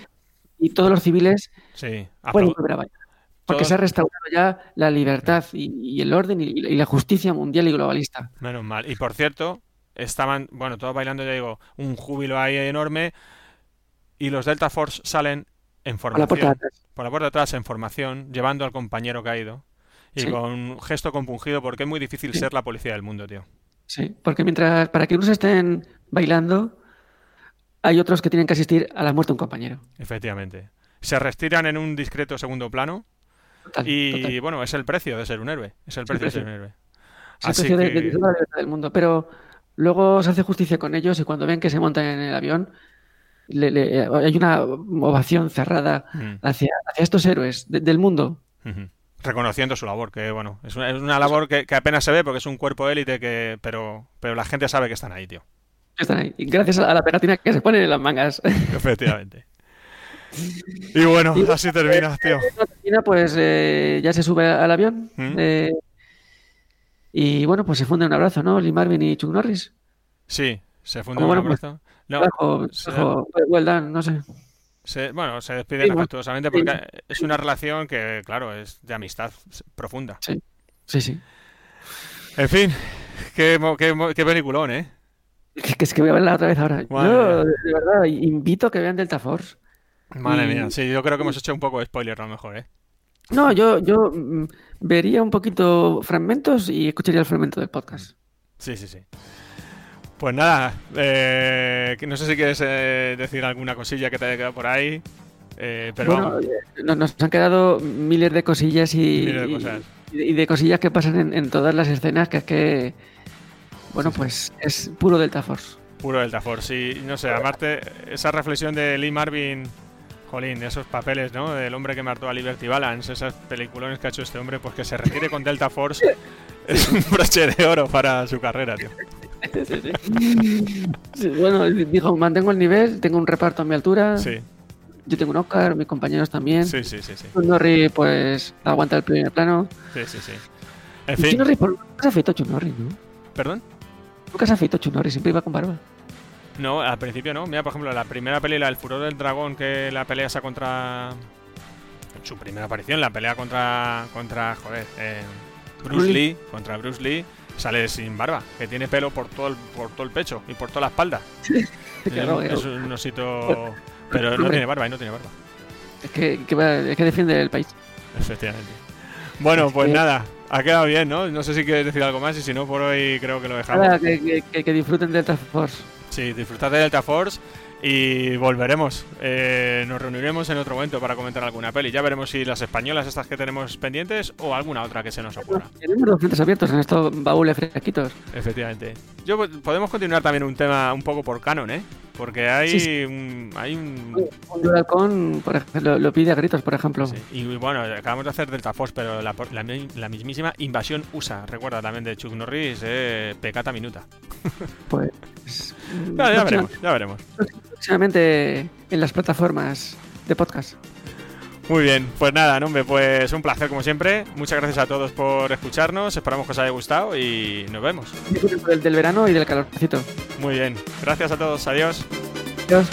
Y todos los civiles sí. pueden volver a bailar. Porque se ha restaurado ya la libertad y, y el orden y, y la justicia mundial y globalista. Menos mal. Y por cierto, estaban, bueno, todos bailando, ya digo, un júbilo ahí enorme. Y los Delta Force salen en Por la puerta de formación, atrás. por la puerta de atrás, en formación, llevando al compañero caído. Y Sí. con un gesto compungido, porque es muy difícil Sí. ser la policía del mundo, tío. Sí, porque mientras, para que unos estén bailando, hay otros que tienen que asistir a la muerte de un compañero. Efectivamente. Se retiran en un discreto segundo plano. Total, Y total. bueno, es el precio de ser un héroe. Es el Es el precio de ser un héroe. Es el precio de- de la del mundo. Pero luego se hace justicia con ellos y cuando ven que se montan en el avión, le- le- hay una ovación cerrada Mm. hacia, hacia estos héroes de- del mundo. Ujú. Reconociendo su labor, que bueno, es una, es una labor que, que apenas se ve porque es un cuerpo élite, que, pero, pero la gente sabe que están ahí, tío. Están ahí. Y gracias a la pegatina que se ponen en las mangas. Efectivamente. Y bueno, Y- así termina, tío. Argentina, pues eh, ya se sube al avión. ¿Mm? eh, y bueno, pues se funde un abrazo, ¿no? Lee Marvin y Chuck Norris. Sí, se funde un bueno, pues, abrazo. No, se- bajo- well done, no sé. Se- bueno, se despiden Sí, afectuosamente Sí. porque es una relación que, claro, es de amistad profunda. Sí, sí, sí. En fin, qué, qué, qué peliculón, ¿eh? Que, que es que voy a verla otra vez ahora. Madre Yo, mía. de verdad, invito a que vean Delta Force. Madre Y- mía, sí, yo creo que hemos hecho un poco de spoiler a lo mejor, ¿eh? No, yo, yo mm, vería un poquito fragmentos y escucharía el fragmento del podcast. Sí, sí, sí. Pues nada, eh, no sé si quieres eh, decir alguna cosilla que te haya quedado por ahí, eh, pero bueno, vamos, eh, nos, han quedado miles de cosillas y, Miles de cosas. y, y de cosillas que pasan en, en todas las escenas que es que, bueno, pues es puro Delta Force. puro Delta Force. Y no sé, aparte, esa reflexión de Lee Marvin, jolín, esos papeles, ¿no? Del hombre que mató a Liberty Balance, esas peliculones que ha hecho este hombre, pues que se retire con Delta Force es un broche de oro para su carrera, tío. Sí, bueno, dijo, mantengo el nivel, tengo un reparto a mi altura, Sí, yo tengo un Oscar, mis compañeros también. sí, sí, sí, sí. Norris, pues, aguanta el primer plano. Sí, sí, sí. En fin, Norris, por nunca se afeitó Chuck Norris, ¿no? perdón. Nunca se afeitó Chuck Norris, siempre iba con barba. No, al principio no. Mira, por ejemplo, la primera pelea, El Furor del Dragón, que la pelea esa contra. Su primera aparición, la pelea contra. contra. joder. eh, Bruce Bruce Lee. Contra Bruce Lee. Sale sin barba, que tiene pelo por todo el, por todo el pecho y por toda la espalda. Claro, es, eh, es un osito. Pero no tiene barba, y no tiene barba. Es que, que es que defiende el país. Efectivamente. Bueno, pues nada. Ha quedado bien, ¿no? No sé si quieres decir algo más y si no, por hoy creo que lo dejamos. Nada, que, que- disfruten de Delta Force. Sí, disfrutad de Delta Force y volveremos. Eh, nos reuniremos en otro momento para comentar alguna peli. Ya veremos si las españolas estas que tenemos pendientes o alguna otra que se nos ocurra. Tenemos dos frentes abiertos en estos baúles fresquitos. Efectivamente. Yo pues, podemos continuar también un tema un poco por canon, ¿eh? Porque hay Sí, sí. un, hay un Un Duralcon, por ejemplo, lo pide a gritos, por ejemplo. sí. y bueno, acabamos de hacer Delta Force, pero la, la, la mismísima invasión USA, recuerda también de Chuck Norris, eh, pecata minuta. Pues. Ya, veremos, ya veremos. Próximamente en las plataformas de podcast. Muy bien, pues nada, no, pues un placer como siempre. Muchas gracias a todos por escucharnos. Esperamos que os haya gustado y nos vemos. Del, del verano y del calorcito. Muy bien, gracias a todos. Adiós. Adiós.